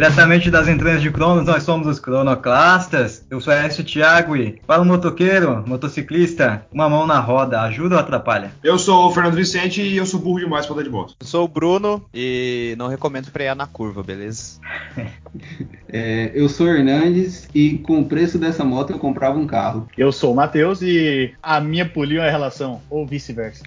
Diretamente das entranhas de Cronos, nós somos os Cronoclastas. Eu sou Aécio Thiago e para o motoqueiro, motociclista, uma mão na roda, ajuda ou atrapalha? Eu sou o Fernando Vicente e eu sou burro demais para andar de moto. Eu sou o Bruno e não recomendo frear na curva, beleza? é, eu sou o Hernandes e com o preço dessa moto eu comprava um carro. Eu sou o Matheus e a minha poliu é a relação, ou vice-versa.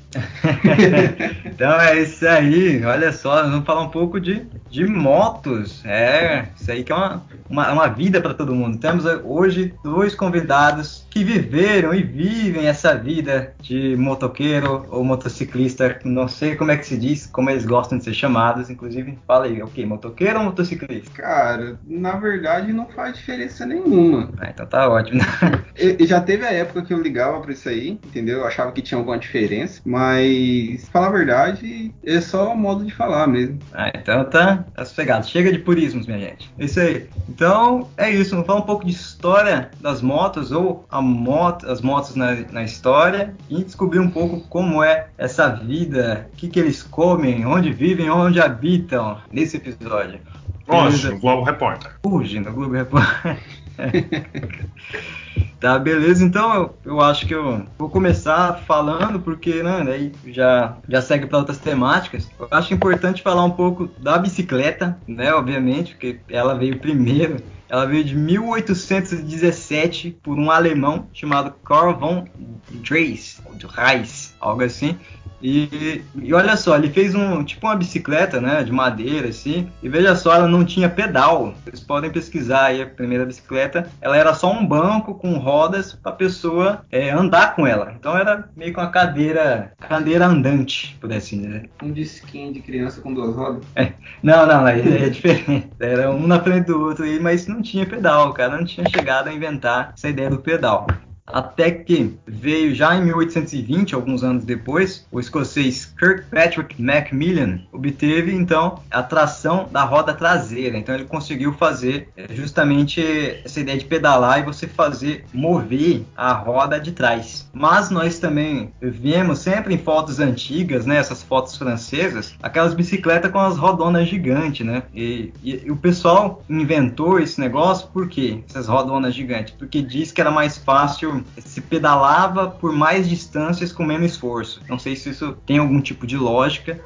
então é isso aí, olha só, vamos falar um pouco de, de motos. É, isso aí que é uma, uma, uma vida para todo mundo. Temos hoje dois convidados que viveram e vivem essa vida de motoqueiro ou motociclista, não sei como é que se diz, como eles gostam de ser chamados, inclusive, fala aí, o que, motoqueiro ou motociclista? Cara, na verdade não faz diferença nenhuma. Ah, então tá ótimo. eu, já teve a época que eu ligava para isso aí, entendeu? Eu achava que tinha alguma diferença, mas, falar a verdade, é só modo de falar mesmo. Ah, então tá, tá sossegado. Chega de purismos, minha gente. É isso aí. Então, é isso. Vamos falar um pouco de história das motos ou a moto, as motos na, na história e descobrir um pouco como é essa vida, o que, que eles comem, onde vivem, onde habitam nesse episódio. Nossa, o Globo Repórter. Fugindo, Globo Repórter. Tá, beleza. Então eu, eu acho que eu vou começar falando, porque né, daí já, já segue para outras temáticas. Eu acho importante falar um pouco da bicicleta, né? Obviamente, porque ela veio primeiro. Ela veio de 1817 por um alemão chamado Karl von Dreis, Reis, algo assim. E, e, olha só, ele fez um tipo uma bicicleta, né, de madeira assim. E veja só, ela não tinha pedal. Vocês podem pesquisar aí a primeira bicicleta. Ela era só um banco com rodas para a pessoa é, andar com ela. Então era meio que uma cadeira, cadeira andante, por assim dizer. Um disquinho de criança com duas rodas. É, não, não, é, é diferente. Era um na frente do outro aí, mas não tinha pedal. O cara não tinha chegado a inventar essa ideia do pedal até que veio já em 1820, alguns anos depois, o escocês Kirkpatrick Macmillan obteve então a tração da roda traseira. Então ele conseguiu fazer eh, justamente essa ideia de pedalar e você fazer mover a roda de trás. Mas nós também vemos sempre em fotos antigas, né, essas fotos francesas, aquelas bicicletas com as rodonas gigantes, né? E, e, e o pessoal inventou esse negócio por quê? Essas rodonas gigantes, porque diz que era mais fácil se pedalava por mais distâncias com menos esforço. Não sei se isso tem algum tipo de lógica,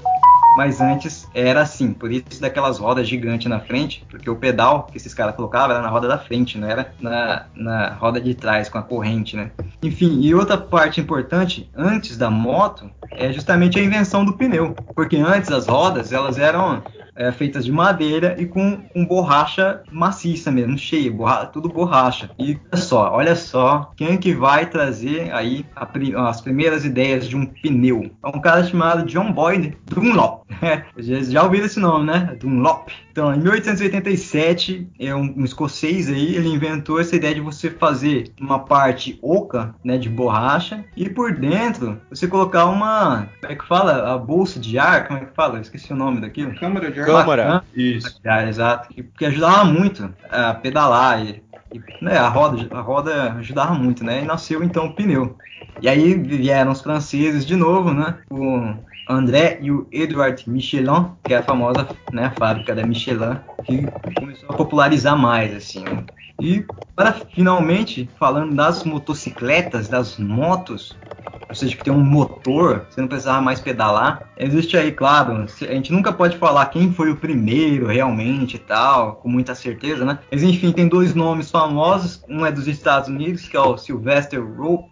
mas antes era assim, por isso daquelas rodas gigantes na frente, porque o pedal que esses caras colocavam era na roda da frente, não era na, na roda de trás com a corrente, né? Enfim, e outra parte importante, antes da moto, é justamente a invenção do pneu, porque antes as rodas elas eram é, feitas de madeira e com, com borracha maciça mesmo, cheia, borra, tudo borracha. E olha só, olha só, quem que vai trazer aí a, as primeiras ideias de um pneu? É um cara chamado John Boyd Dunlop. É, já ouviram esse nome, né? Dunlop. Então, em 1887, é um, um, escocês aí, ele inventou essa ideia de você fazer uma parte oca, né, de borracha, e por dentro você colocar uma, como é que fala? A bolsa de ar, como é que fala? Eu esqueci o nome daquilo. Câmara de ar. Câmara. Isso. Ah, exato. Que ajudava muito a pedalar e, e né, a roda, a roda ajudava muito, né? E nasceu então o pneu. E aí vieram os franceses de novo, né? O André e o Edward Michelin, que é a famosa né, fábrica da Michelin, que começou a popularizar mais, assim. E para finalmente falando das motocicletas, das motos, ou seja, que tem um motor, você não precisava mais pedalar. Existe aí, claro, a gente nunca pode falar quem foi o primeiro realmente e tal, com muita certeza, né? Mas enfim, tem dois nomes famosos, um é dos Estados Unidos, que é o Sylvester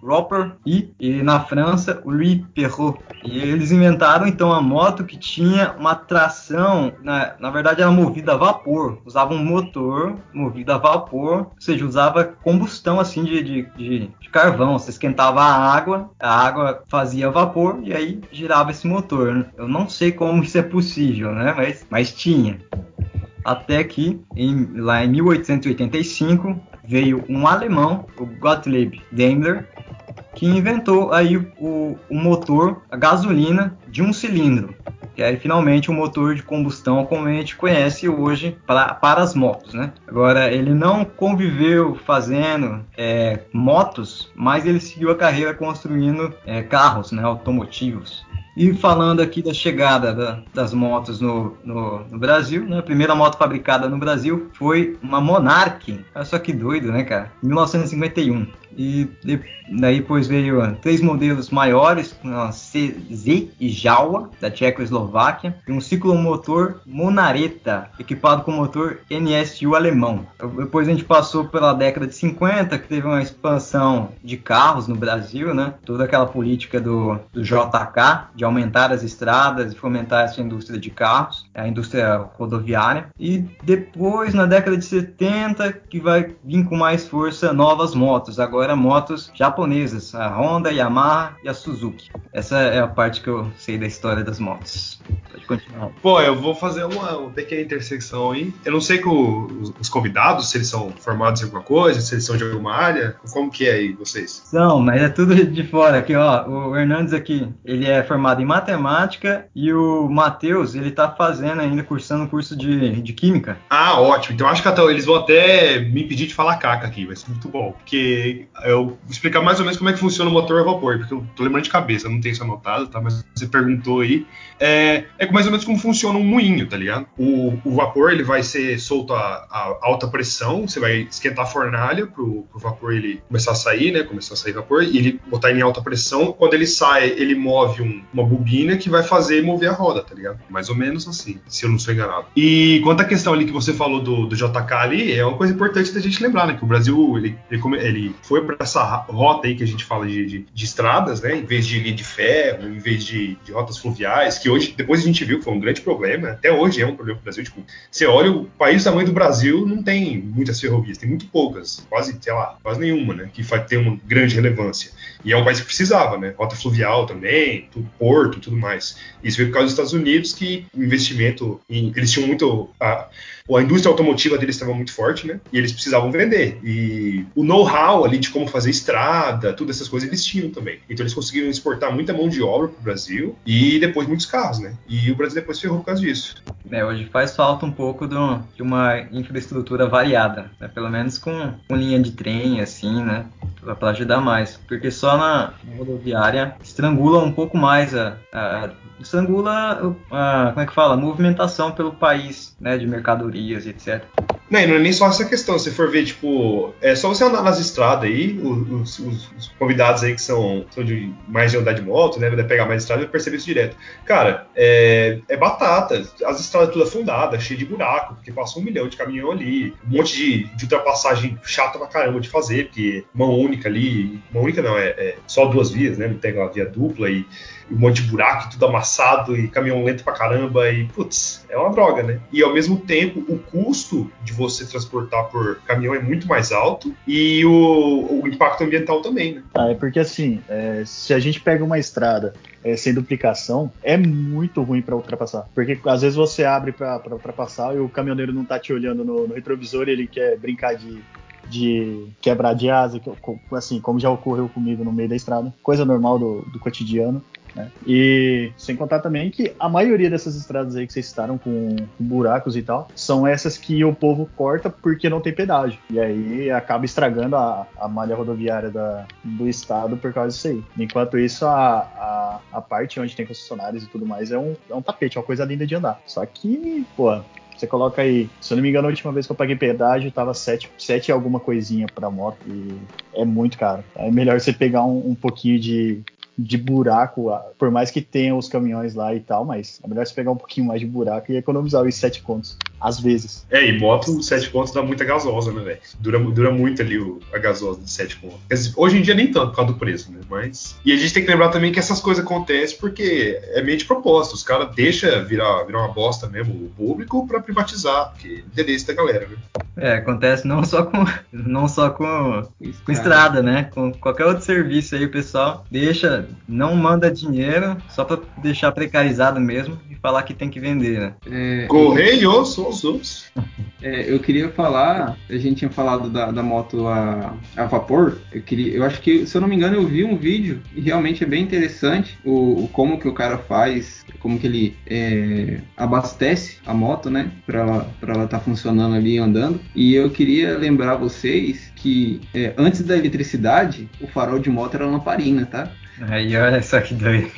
Roper, e, e na França, o Louis Perrault. E eles inventaram então a moto que tinha uma tração, na, na verdade era movida a vapor, usava um motor movido a vapor, ou seja, usava combustão assim de, de, de, de carvão, você esquentava a água, a água fazia vapor e aí girava esse motor. Eu não sei como isso é possível, né? Mas, mas tinha. Até que em, lá em 1885 veio um alemão, o Gottlieb Daimler, que inventou aí o, o motor a gasolina de um cilindro que é finalmente um motor de combustão como a gente conhece hoje pra, para as motos, né? Agora ele não conviveu fazendo é, motos, mas ele seguiu a carreira construindo é, carros, né, automotivos. E falando aqui da chegada da, das motos no, no, no, Brasil, né? A primeira moto fabricada no Brasil foi uma Monarch. Olha só que doido, né, cara? 1951. E daí depois veio três modelos maiores, uma CZ e Jawa, da Tchecoslováquia, e um ciclomotor Monareta, equipado com motor NSU alemão. Depois a gente passou pela década de 50, que teve uma expansão de carros no Brasil, né? Toda aquela política do, do JK, de aumentar as estradas e fomentar essa indústria de carros, a indústria rodoviária. E depois, na década de 70, que vai vir com mais força novas motos. Agora motos japonesas, a Honda, a Yamaha e a Suzuki. Essa é a parte que eu sei da história das motos. Pode continuar. Pô, eu vou fazer uma, pequena intersecção aí. Eu não sei com os, os, convidados, se eles são formados em alguma coisa, se eles são de alguma área, como que é aí vocês? São, mas é tudo de fora. Aqui, ó, o Hernandes aqui, ele é formado em matemática e o Matheus, ele tá fazendo ainda, cursando um curso de, de química. Ah, ótimo. Então acho que até, eles vão até me pedir de falar caca aqui, vai ser muito bom. Porque eu vou explicar mais ou menos como é que funciona o motor a vapor, porque eu tô lembrando de cabeça, não tenho isso anotado, tá? Mas você perguntou aí. É, é mais ou menos como funciona um moinho, tá ligado? O, o vapor ele vai ser solto a, a, alta pressão, você vai esquentar a fornalha pro, pro vapor ele começar a sair, né? Começar a sair vapor, e ele botar em alta pressão. Quando ele sai, ele move um, uma bobina que vai fazer mover a roda, tá ligado? Mais ou menos assim, se eu não sou enganado. E quanto à questão ali que você falou do, do JK ali, é uma coisa importante da gente lembrar, né? Que o Brasil ele, ele, ele foi para essa rota aí que a gente fala de, de, de, estradas, né? Em vez de linha de ferro, em vez de, de, rotas fluviais, que hoje, depois a gente viu que foi um grande problema, até hoje é um problema para o Brasil. Tipo, você olha o país do tamanho do Brasil, não tem muitas ferrovias, tem muito poucas, quase, sei lá, quase nenhuma, né? Que ter uma grande relevância. E é um país que precisava, né? Rota fluvial também, tudo, porto, tudo mais. Isso veio por causa dos Estados Unidos, que investimento em, eles tinham muito a, a indústria automotiva deles estava muito forte, né? E eles precisavam vender. E o know-how ali de como fazer estrada, todas essas coisas eles tinham também. Então eles conseguiram exportar muita mão de obra para o Brasil e depois muitos carros, né? E o Brasil depois ferrou por causa disso. É, hoje faz falta um pouco do, de uma infraestrutura variada, né? pelo menos com, com, linha de trem, assim, né? Para ajudar mais. Porque só na, rodoviária estrangula um pouco mais a, a estrangula a, como é que fala? Movimentação pelo país, né? De mercadorias, etc. Não, não é nem só essa questão. Se for ver, tipo, é só você andar nas estradas aí, os, os, os convidados aí que são, são de mais de andar de moto, né? Vai pegar mais estrada e perceber isso direto. Cara, é, é batata. As estradas tudo afundadas, cheio de buraco, porque passa um milhão de caminhão ali, um monte de, de ultrapassagem chata pra caramba de fazer, porque mão única ali, mão única não, é, é só duas vias, né? Não tem uma via dupla e um monte de buraco, tudo amassado e caminhão lento pra caramba e, putz, é uma droga, né? E ao mesmo tempo, o custo de você transportar por caminhão é muito mais alto e o, o impacto ambiental também, né? Ah, é porque assim, é, se a gente pega uma estrada é, sem duplicação, é muito ruim para ultrapassar. Porque às vezes você abre para ultrapassar e o caminhoneiro não tá te olhando no, no retrovisor e ele quer brincar de de quebrar de asa, assim, como já ocorreu comigo no meio da estrada, coisa normal do, do cotidiano. Né? E sem contar também que a maioria dessas estradas aí que vocês citaram com, com, buracos e tal, são essas que o povo corta porque não tem pedágio. E aí acaba estragando a, a malha rodoviária da, do estado por causa disso aí. Enquanto isso, a, a, a parte onde tem concessionários e tudo mais é um, é um tapete, é uma coisa linda de andar. Só que, pô, você coloca aí, se eu não me engano, a última vez que eu paguei pedágio tava 7, 7 alguma coisinha pra moto e é muito caro. É melhor você pegar um, um pouquinho de, de buraco, por mais que tenha os caminhões lá e tal, mas é melhor você pegar um pouquinho mais de buraco e economizar os sete contos, às vezes. É, e moto, sete contos dá muita gasosa, né, velho? Dura, dura muito ali o, a gasosa de sete contos. Hoje em dia nem tanto por causa do preço, né? Mas. E a gente tem que lembrar também que essas coisas acontecem porque é meio de propósito. Os caras deixam virar, virar uma bosta mesmo o público para privatizar, porque é interesse da galera, né? É, acontece não só com não só com, com estrada, né? Com qualquer outro serviço aí, o pessoal deixa não manda dinheiro só para deixar precarizado mesmo e falar que tem que vender, né? É, Correio, são os outros. É, eu queria falar, a gente tinha falado da, da moto a, a, vapor. Eu queria, eu acho que, se eu não me engano, eu vi um vídeo e realmente é bem interessante o, o como que o cara faz, como que ele é, abastece a moto, né, para ela estar tá funcionando ali andando. E eu queria lembrar vocês que é, antes da eletricidade, o farol de moto era lamparina, tá? Aí olha só que doido.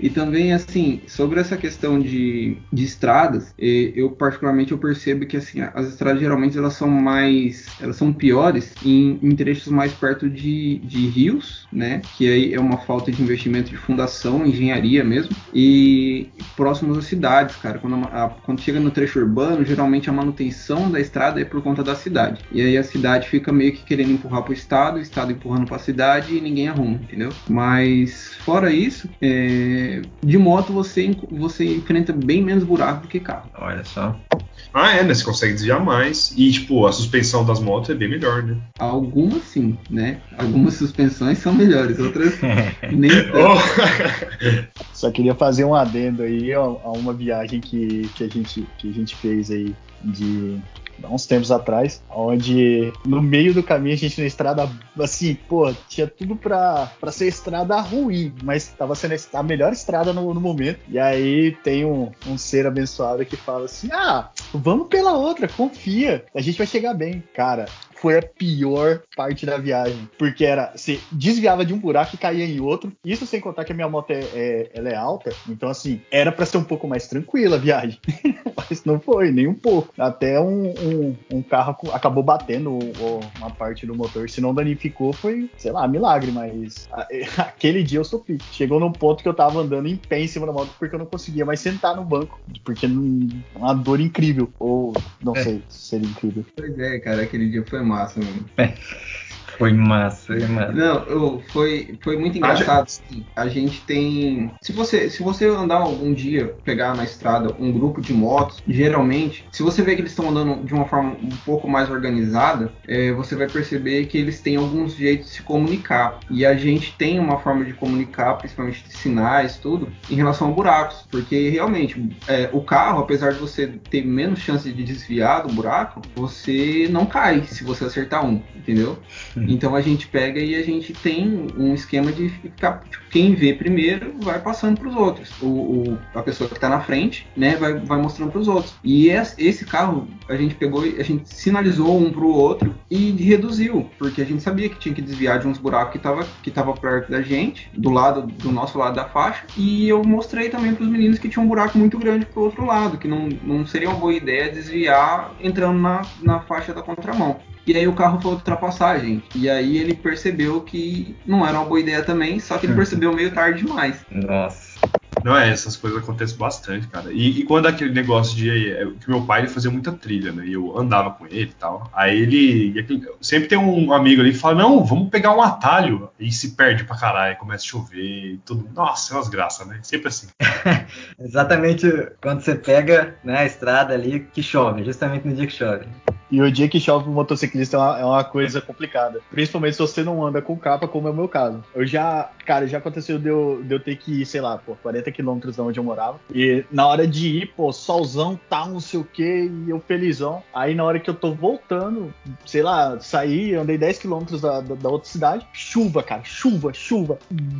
E também, assim, sobre essa questão de, de estradas, eu particularmente eu percebo que, assim, as estradas geralmente elas são mais, elas são piores em, em trechos mais perto de, de rios, né? Que aí é uma falta de investimento de fundação, engenharia mesmo, e próximos às cidades, cara. Quando, a, quando chega no trecho urbano, geralmente a manutenção da estrada é por conta da cidade. E aí a cidade fica meio que querendo empurrar pro estado, o estado empurrando pra cidade e ninguém arruma, entendeu? Mas mas fora isso, é, de moto você, você enfrenta bem menos buraco do que carro. Olha só. Ah, é, né? Você consegue desviar mais. E, tipo, a suspensão das motos é bem melhor, né? Algumas sim, né? Algumas suspensões são melhores, outras nem tanto. Oh. Só queria fazer um adendo aí a uma viagem que, que, a, gente, que a gente fez aí de há uns tempos atrás, onde no meio do caminho a gente na estrada, assim, pô, tinha tudo pra, pra ser estrada ruim, mas tava sendo a melhor estrada no, no momento. E aí tem um, um ser abençoado que fala assim: ah, vamos pela outra, confia, a gente vai chegar bem. Cara, foi a pior parte da viagem. Porque era, você desviava de um buraco e caía em outro. Isso sem contar que a minha moto é, é ela é alta. Então, assim, era para ser um pouco mais tranquila a viagem. Mas não foi, nem um pouco. Até um, um, um carro acabou batendo uma parte do motor. Se não danificou, foi, sei lá, milagre. Mas aquele dia eu sofri. Chegou num ponto que eu tava andando em pé em cima da moto porque eu não conseguia mais sentar no banco. Porque uma dor incrível. Ou não é. sei se seria incrível. Pois é, cara, aquele dia foi massa, mano. É. Foi massa, foi massa. Não, eu, foi, foi muito engraçado. Sim. A gente tem. Se você, se você andar algum dia, pegar na estrada um grupo de motos, geralmente, se você vê que eles estão andando de uma forma um pouco mais organizada, é, você vai perceber que eles têm alguns jeitos de se comunicar. E a gente tem uma forma de comunicar, principalmente de sinais, tudo, em relação a buracos. Porque realmente, é, o carro, apesar de você ter menos chance de desviar do buraco, você não cai se você acertar um, entendeu? Uhum. Então a gente pega e a gente tem um esquema de ficar. Quem vê primeiro vai passando para os outros. O, o, a pessoa que está na frente, né, vai, vai mostrando para os outros. E esse carro a gente pegou, a gente sinalizou um para o outro e reduziu, porque a gente sabia que tinha que desviar de uns buracos que estava que tava perto da gente, do lado do nosso lado da faixa. E eu mostrei também para os meninos que tinha um buraco muito grande para o outro lado, que não, não seria uma boa ideia desviar entrando na, na faixa da contramão. E aí o carro foi ultrapassagem. E aí ele percebeu que não era uma boa ideia também, só que ele percebeu meio tarde demais. Nossa. Não é, essas coisas acontecem bastante, cara. E, e quando aquele negócio de. É, que meu pai ele fazia muita trilha, né? E eu andava com ele e tal. Aí ele. Aquele, sempre tem um amigo ali que fala: Não, vamos pegar um atalho. E se perde pra caralho, começa a chover e tudo. Nossa, é umas graças, né? Sempre assim. Exatamente quando você pega né, a estrada ali que chove, justamente no dia que chove. E o dia que chove o motociclista é uma, é uma, coisa complicada. Principalmente se você não anda com capa, como é o meu caso. Eu já, cara, já aconteceu de eu, de eu ter que ir, sei lá, pô, 40 quilômetros da onde eu morava. E na hora de ir, pô, solzão, tá, não sei o que, e eu felizão. Aí na hora que eu tô voltando, sei lá, saí, andei 10 quilômetros da, da, da, outra cidade, chuva, cara, chuva, chuva.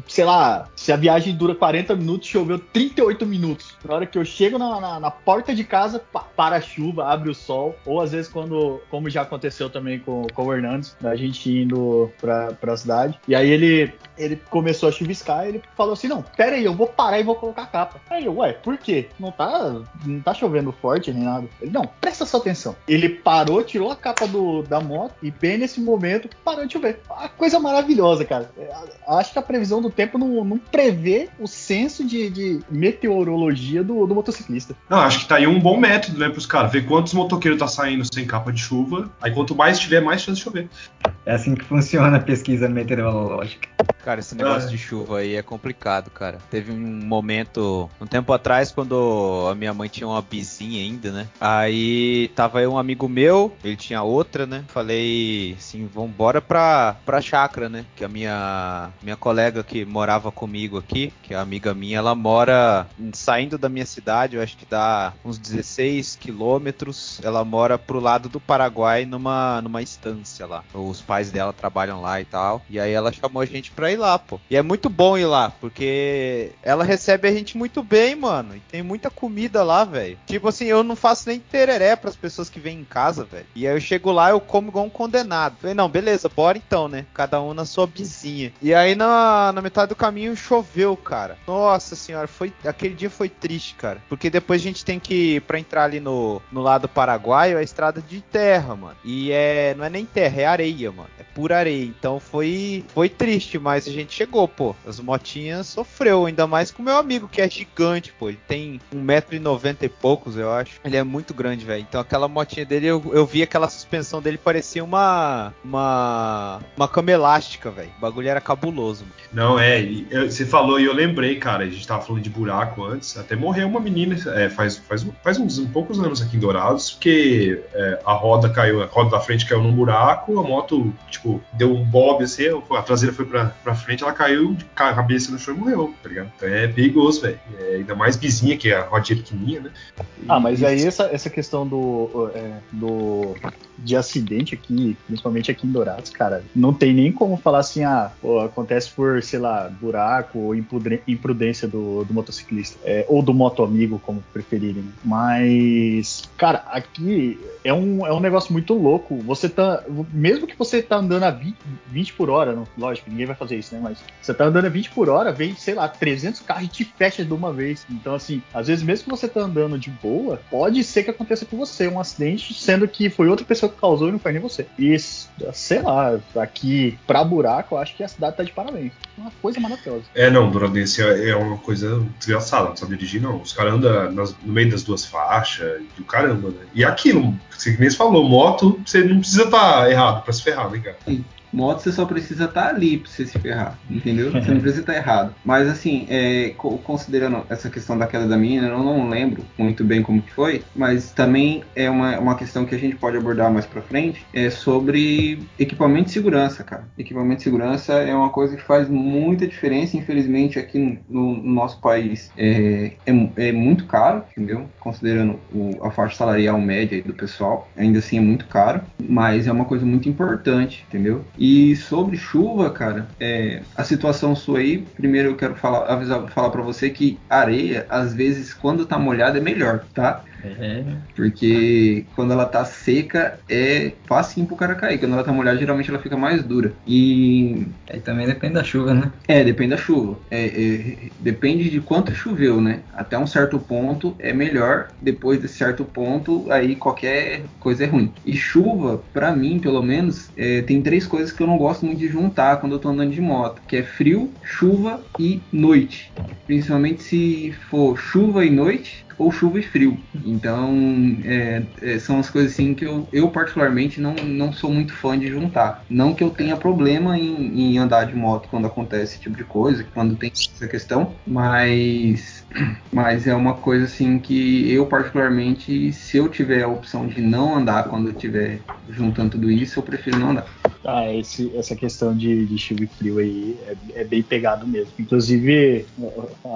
Sei lá, se a viagem dura 40 minutos, choveu 38 minutos. Na hora que eu chego na, na, na porta de casa, para a chuva, abre o sol. Ou às vezes quando como, já aconteceu também com, com o Hernandes, a gente indo pra, pra cidade. E aí ele, ele começou a chuviscar e ele falou assim: Não, pera aí, eu vou parar e vou colocar a capa. Aí eu, ué, por quê? Não tá, não tá chovendo forte nem nada. Ele, não, presta sua atenção. Ele parou, tirou a capa do, da moto e bem nesse momento parou de chover. A coisa maravilhosa, cara. É, acho que a previsão do tempo não, não prevê o senso de, de meteorologia do, do motociclista. Não, acho que tá aí um bom método, né, pros caras. Ver quantos motoqueiros tá saindo sem capa de chuva. Aí quanto mais tiver, mais chance de chover. É assim que funciona a pesquisa meteorológica. Cara, esse negócio ah. de chuva aí é complicado, cara. Teve um momento, um tempo atrás, quando a minha mãe tinha uma bizinha ainda, né? Aí tava aí um amigo meu, ele tinha outra, né? Falei assim, vambora pra, pra chácara, né? Que a minha, minha colega que morava comigo aqui, que é amiga minha, ela mora saindo da minha cidade, eu acho que dá uns 16 quilômetros. Ela mora pro lado do Paraguai numa, numa estância lá. Os pais dela trabalham lá e tal. E aí ela chamou a gente pra ir lá, pô. E é muito bom ir lá, porque ela recebe a gente muito bem, mano. E tem muita comida lá, velho. Tipo assim, eu não faço nem tereré pras pessoas que vêm em casa, velho. E aí eu chego lá, eu como igual um condenado. Falei, não, beleza, bora então, né? Cada um na sua vizinha. E aí na, na metade do caminho choveu, cara. Nossa senhora, foi aquele dia foi triste, cara. Porque depois a gente tem que, pra entrar ali no, no lado paraguaio, é estrada de terra, mano. E é, não é nem terra, é areia, mano. É pura areia. Então foi, foi triste, mas a gente chegou, pô. As motinhas sofreu, ainda mais com o meu amigo, que é gigante, pô. Ele tem 1,90m e poucos, eu acho. Ele é muito grande, velho. Então aquela motinha dele, eu, eu vi aquela suspensão dele, parecia uma. Uma. Uma cama elástica, velho. O bagulho era cabuloso, mano. Não, é, você falou e eu lembrei, cara, a gente tava falando de buraco antes, até morreu uma menina é, faz, faz, faz uns um poucos anos aqui em Dourados, porque é, a roda caiu, a roda da frente caiu num buraco, a moto, tipo, deu um bob assim, a traseira foi pra, pra frente, ela caiu de ca- cabeça no chão e morreu, tá ligado? Então é perigoso, velho. É, ainda mais vizinha, que é a rodinha pequenininha, né? Ah, mas aí essa, essa questão do, é, do de acidente aqui, principalmente aqui em Dourados, cara, não tem nem como falar assim, ah, pô, acontece por, sei lá, buraco ou imprudência do, do motociclista, é, ou do moto amigo, como preferirem. Mas, cara, aqui é um, é um negócio muito louco. Você tá, mesmo que você tá andando a 20, 20 por hora, não, lógico, ninguém vai fazer isso, né? Mas você tá andando a 20 por hora, vem, sei lá, 300 carros e te fecha de uma vez. Então, assim, às vezes mesmo que você tá andando de boa, pode ser que aconteça com você um acidente, sendo que foi outra pessoa que causou e não foi nem você. E, sei lá, aqui pra buraco, eu acho que a cidade tá de parabéns. Uma coisa maravilhosa. É, não, Douradense é é uma coisa desgraçada, não sabe dirigir, não. Os caras andam no meio das duas faixas, e o caramba, né? E aquilo, você mesmo falou, moto, você não precisa estar errado pra se ferrar, né, cara? Moto você só precisa estar ali pra você se ferrar, entendeu? Você não precisa estar errado. Mas assim, é, co- considerando essa questão da queda da menina, eu não lembro muito bem como que foi, mas também é uma, uma questão que a gente pode abordar mais pra frente, é sobre equipamento de segurança, cara. Equipamento de segurança é uma coisa que faz muita diferença, infelizmente aqui no, no nosso país é, é, é muito caro, entendeu? Considerando o- a faixa salarial média do pessoal, ainda assim é muito caro, mas é uma coisa muito importante, entendeu? E sobre chuva, cara, é, a situação sua aí, primeiro eu quero falar, avisar, falar para você que areia, às vezes, quando tá molhada, é melhor, tá? É, Porque quando ela tá seca, é facinho pro cara cair. Quando ela tá molhada, geralmente ela fica mais dura. E aí também depende da chuva, né? é, depende da chuva. É, é, depende de quanto choveu, né? Até um certo ponto é melhor. Depois de certo ponto, aí qualquer coisa é ruim. E chuva, pra mim, pelo menos, é, tem três coisas que eu não gosto muito de juntar quando eu tô andando de moto, que é frio, chuva e noite. Principalmente se for chuva e noite ou chuva e frio. Então, é, é, são as coisas assim que eu, eu particularmente não, não sou muito fã de juntar. Não que eu tenha problema em, em andar de moto quando acontece esse tipo de coisa, quando tem essa questão, mas, mas é uma coisa assim que eu particularmente, se eu tiver a opção de não andar quando eu estiver juntando tudo isso, eu prefiro não andar. Ah, esse, essa questão de, de chuva e frio aí é, é bem pegado mesmo. Inclusive,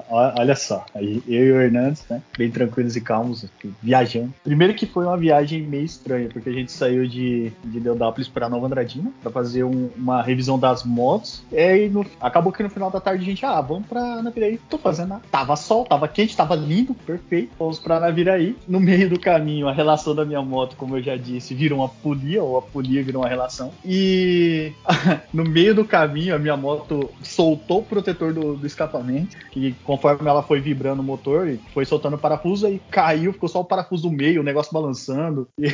olha só, eu e o Hernandes, né, bem tranquilos e calmos, viajando. Primeiro que foi uma viagem meio estranha, porque a gente saiu de, de Deodápolis para Nova Andradina para fazer um- uma revisão das motos. E aí no- acabou que no final da tarde a gente, ah, vamos pra Naviraí. Tô fazendo nada. Tava sol, tava quente, tava lindo, perfeito. Fomos pra Naviraí. No meio do caminho, a relação da minha moto, como eu já disse, virou uma polia, ou a polia virou uma relação. E no meio do caminho, a minha moto soltou o protetor do, do escapamento. E conforme ela foi vibrando o motor, e foi soltando o parafuso, aí caiu, ficou só o parafuso no meio, o negócio balançando. E,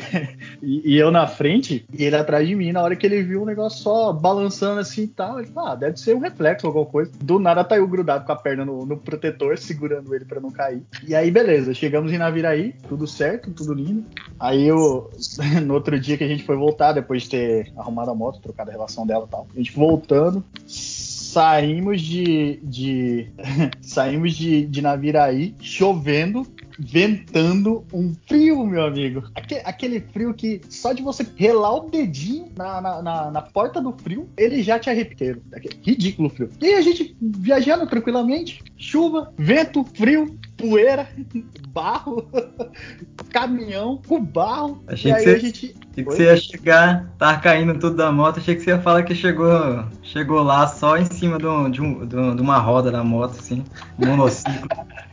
e- e eu na frente, e ele atrás de mim. Na hora que ele viu o negócio só balançando assim e tal, ele falou: ah, deve ser um reflexo ou alguma coisa. Do nada tá eu grudado com a perna no, no protetor, segurando ele pra não cair. E aí, beleza, chegamos em Naviraí, tudo certo, tudo lindo. Aí eu, no outro dia que a gente foi voltar, depois de ter arrumado a moto, trocado a relação dela e tal, a gente voltando, saímos de. de saímos de, de Naviraí, chovendo, ventando, um frio, meu amigo. Aque- aquele frio que só de você relar o dedinho na, na, na- na porta do frio, ele já te arrepia. Aquele Ridículo frio. E a gente viajando tranquilamente, chuva, vento, frio, poeira, barro. caminhão com barro. Achei e que aí você- a gente. Achei que você ia chegar, tava caindo tudo da moto, achei que você ia falar que chegou, chegou lá só em cima de, um- de um- de um- uma roda da moto, assim, monociclo.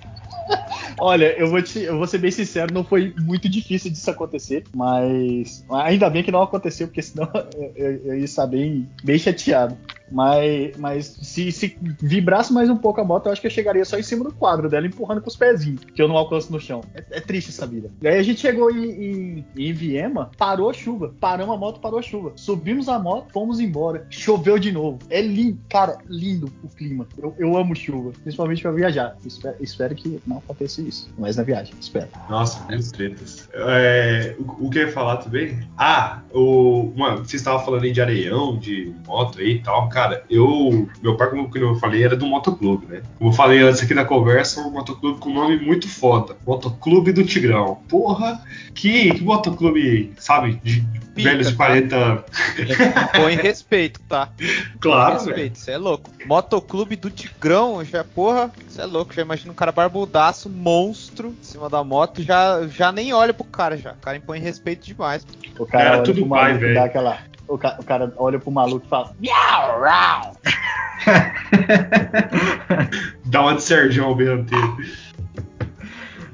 Olha, eu vou, te, eu vou ser bem sincero, não foi muito difícil disso acontecer, mas ainda bem que não aconteceu, porque senão eu, eu- eu ia estar bem, bem chateado. Mas, mas se, se vibrasse mais um pouco a moto, eu acho que eu chegaria só em cima do quadro dela, empurrando com os pezinhos, que eu não alcanço no chão. É, é triste essa vida. E aí a gente chegou em, em, em Viema, parou a chuva. Paramos a moto, parou a chuva. Subimos a moto, fomos embora. Choveu de novo. É lindo, cara, lindo o clima. Eu, eu amo chuva, principalmente pra viajar. Espero, espero que não aconteça isso, mas na viagem, espero. Nossa, muitas tretas. É, o, o que eu ia falar também? Ah, o. Mano, você estava falando aí de areião, de moto aí e tal. Cara, eu. Meu pai, como eu falei, era do motoclube, né? Como eu falei antes aqui na conversa, um motoclube com nome muito foda. Motoclube do Tigrão. Porra, que, que motoclube, sabe? De Pica, velhos de tá? 40 anos. Põe respeito, tá? Claro, Põe velho. respeito, você é louco. Motoclube do Tigrão, já, porra, você é louco. Já imagina um cara barbudaço, monstro, em cima da moto, já, já nem olha pro cara já. O cara impõe respeito demais. O cara Era tudo e velho. dá aquela. O, ca- o cara olha pro maluco e fala. Dá uma de Sergião ao mesmo tempo.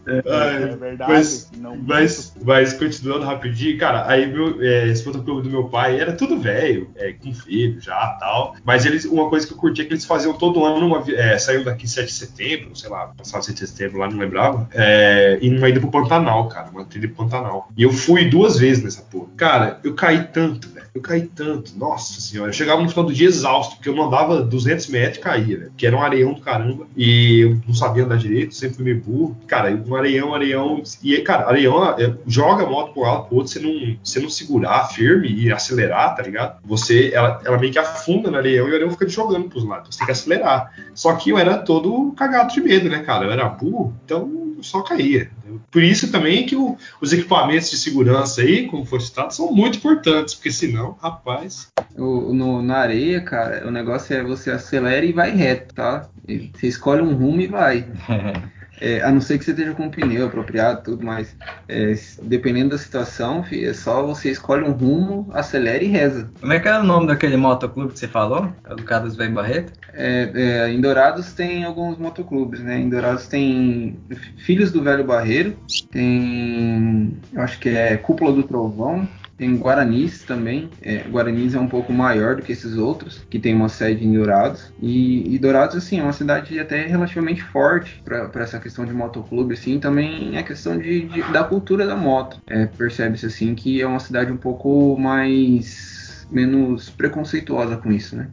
É, Ai, verdade. mas- não Mas, mas continuando rapidinho, cara, aí meu, é, esse motoclube do meu pai era tudo velho, é, com filho já tal. Mas eles, uma coisa que eu curti é que eles faziam todo ano uma é, daqui 7 de setembro, sei lá, passava 7 de setembro lá, não lembrava, é, e uma ida pro Pantanal, cara, uma trilha pro Pantanal. E eu fui duas vezes nessa porra. Cara, eu caí tanto, velho. Eu caí tanto, nossa senhora. Eu chegava no final do dia exausto, porque eu não andava 200 metros e caía, velho. Que era um areião do caramba. E eu não sabia andar direito, sempre fui meio burro. Cara, areião, areião. E, cara, areião é, joga a moto pro lado pro outro, você não, você não segurar firme e acelerar, tá ligado? Você, ela, ela meio que afunda no areião e o areião fica jogando pros lados. Você tem que acelerar. Só que eu era todo cagado de medo, né, cara? Eu era burro, então eu só caía. Por isso também que o- os equipamentos de segurança aí, como foi citado, são muito importantes, porque senão, rapaz. O- no- na areia, cara, o negócio é você acelera e vai reto, tá? Você escolhe um rumo e vai. É, a não ser que você esteja com um pneu apropriado, tudo, mas é, dependendo da situação, fi, é só você escolhe um rumo, acelera e reza. Como é que era o nome daquele motoclube que você falou? É do Carlos Velho Barreto? É, é, em Dourados tem alguns motoclubes, né? Em Dourados tem Filhos do Velho Barreiro, tem, eu acho que é Cúpula do Trovão, tem Guaranis também. É, Guaranis é um pouco maior do que esses outros, que tem uma sede em Dourados. E, e Dourados, assim, é uma cidade até relativamente forte para essa questão de motoclube, assim. Também é questão de, de- da cultura da moto. É, Percebe-se, assim, que é uma cidade um pouco mais... menos preconceituosa com isso, né?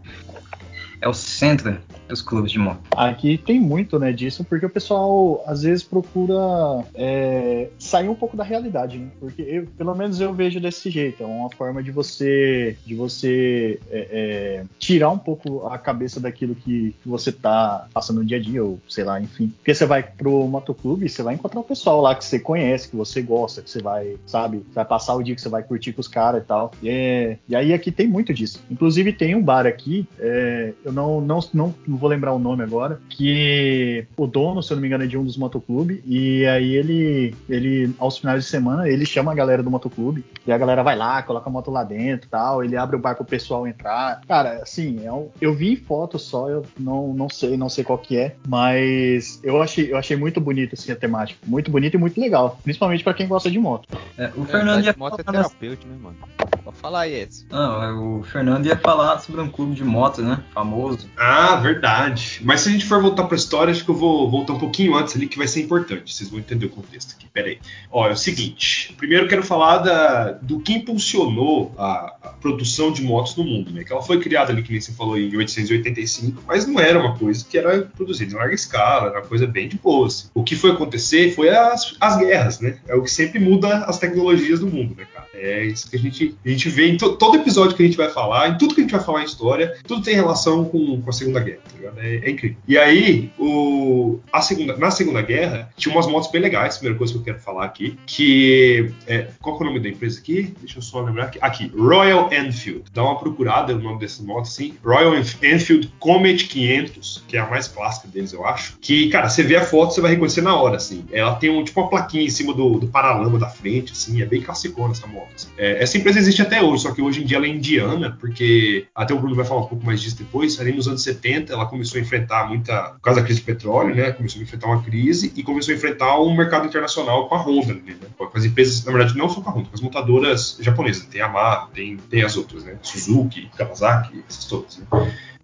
É o centro dos clubes de moto. Aqui tem muito, né, disso, porque o pessoal às vezes procura é, sair um pouco da realidade, né? Porque eu, pelo menos eu vejo desse jeito. É uma forma de você, de você é, é, tirar um pouco a cabeça daquilo que, que você tá passando no dia a dia, ou sei lá, enfim. Porque você vai pro motoclube, você vai encontrar o pessoal lá que você conhece, que você gosta, que você vai, sabe, vai passar o dia que você vai curtir com os caras e tal. E, é- e aí aqui tem muito disso. Inclusive tem um bar aqui, é, eu não, não, não, não vou lembrar o nome agora, que o dono, se eu não me engano, é de um dos motoclubes, e aí ele, ele, aos finais de semana, ele chama a galera do motoclube, e a galera vai lá, coloca a moto lá dentro e tal, ele abre o bar pro pessoal entrar. Cara, assim, é um- eu vi foto só, eu não, não sei, não sei qual que é, mas eu achei, eu achei muito bonito, assim, a temática. Muito bonito e muito legal, principalmente pra quem gosta de moto. É, o É, Fernando ia moto é terapêutico, né, mano? Pode falar aí, Edson. Não, é, o Fernando ia falar sobre um clube de moto, né? Famoso. Ah, verdade. Mas se a gente for voltar pra história, acho que eu vou voltar um pouquinho antes ali, que vai ser importante. Vocês vão entender o contexto aqui. Pera aí. Ó, é o seguinte. Primeiro quero falar da, do que impulsionou a, a produção de motos no mundo, né? Que ela foi criada ali, que nem você falou, em 1885, mas não era uma coisa que era produzida em larga escala, era uma coisa bem de boa. assim. O que foi acontecer foi as, as guerras, né? É o que sempre muda as tecnologias do mundo, né, cara? É isso que a gente, a gente vê em to, todo episódio que a gente vai falar, em tudo que a gente vai falar em história, tudo tem relação com, com a Segunda Guerra, tá ligado? É, é, incrível. E aí, o, a segunda, na Segunda Guerra, tinha umas motos bem legais, primeira coisa que eu quero falar aqui, que. É, qual é o nome da empresa aqui? Deixa eu só lembrar aqui. Aqui, Royal Enfield. Dá uma procurada, é o nome dessa moto, assim. Royal Enfield Comet 500, que é a mais clássica deles, eu acho. Que, cara, você vê a foto, você vai reconhecer na hora, assim. Ela tem um, tipo uma plaquinha em cima do, do paralama da frente, assim. É bem classicona essa moto. Assim. É, essa empresa existe até hoje, só que hoje em dia ela é indiana, porque até o Bruno vai falar um pouco mais disso depois. Ali nos anos 70, ela começou a enfrentar muita. Por causa da crise do petróleo, né? Começou a enfrentar uma crise e começou a enfrentar um mercado internacional com a Honda, né? Com as empresas, na verdade, não só com a Honda, com as montadoras japonesas. Tem a Yamaha, tem, tem as outras, né? Suzuki, Kawasaki, essas todas, né?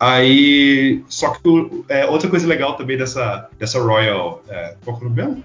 Aí, só que é, outra coisa legal também dessa, dessa Royal, é, qual é o nome?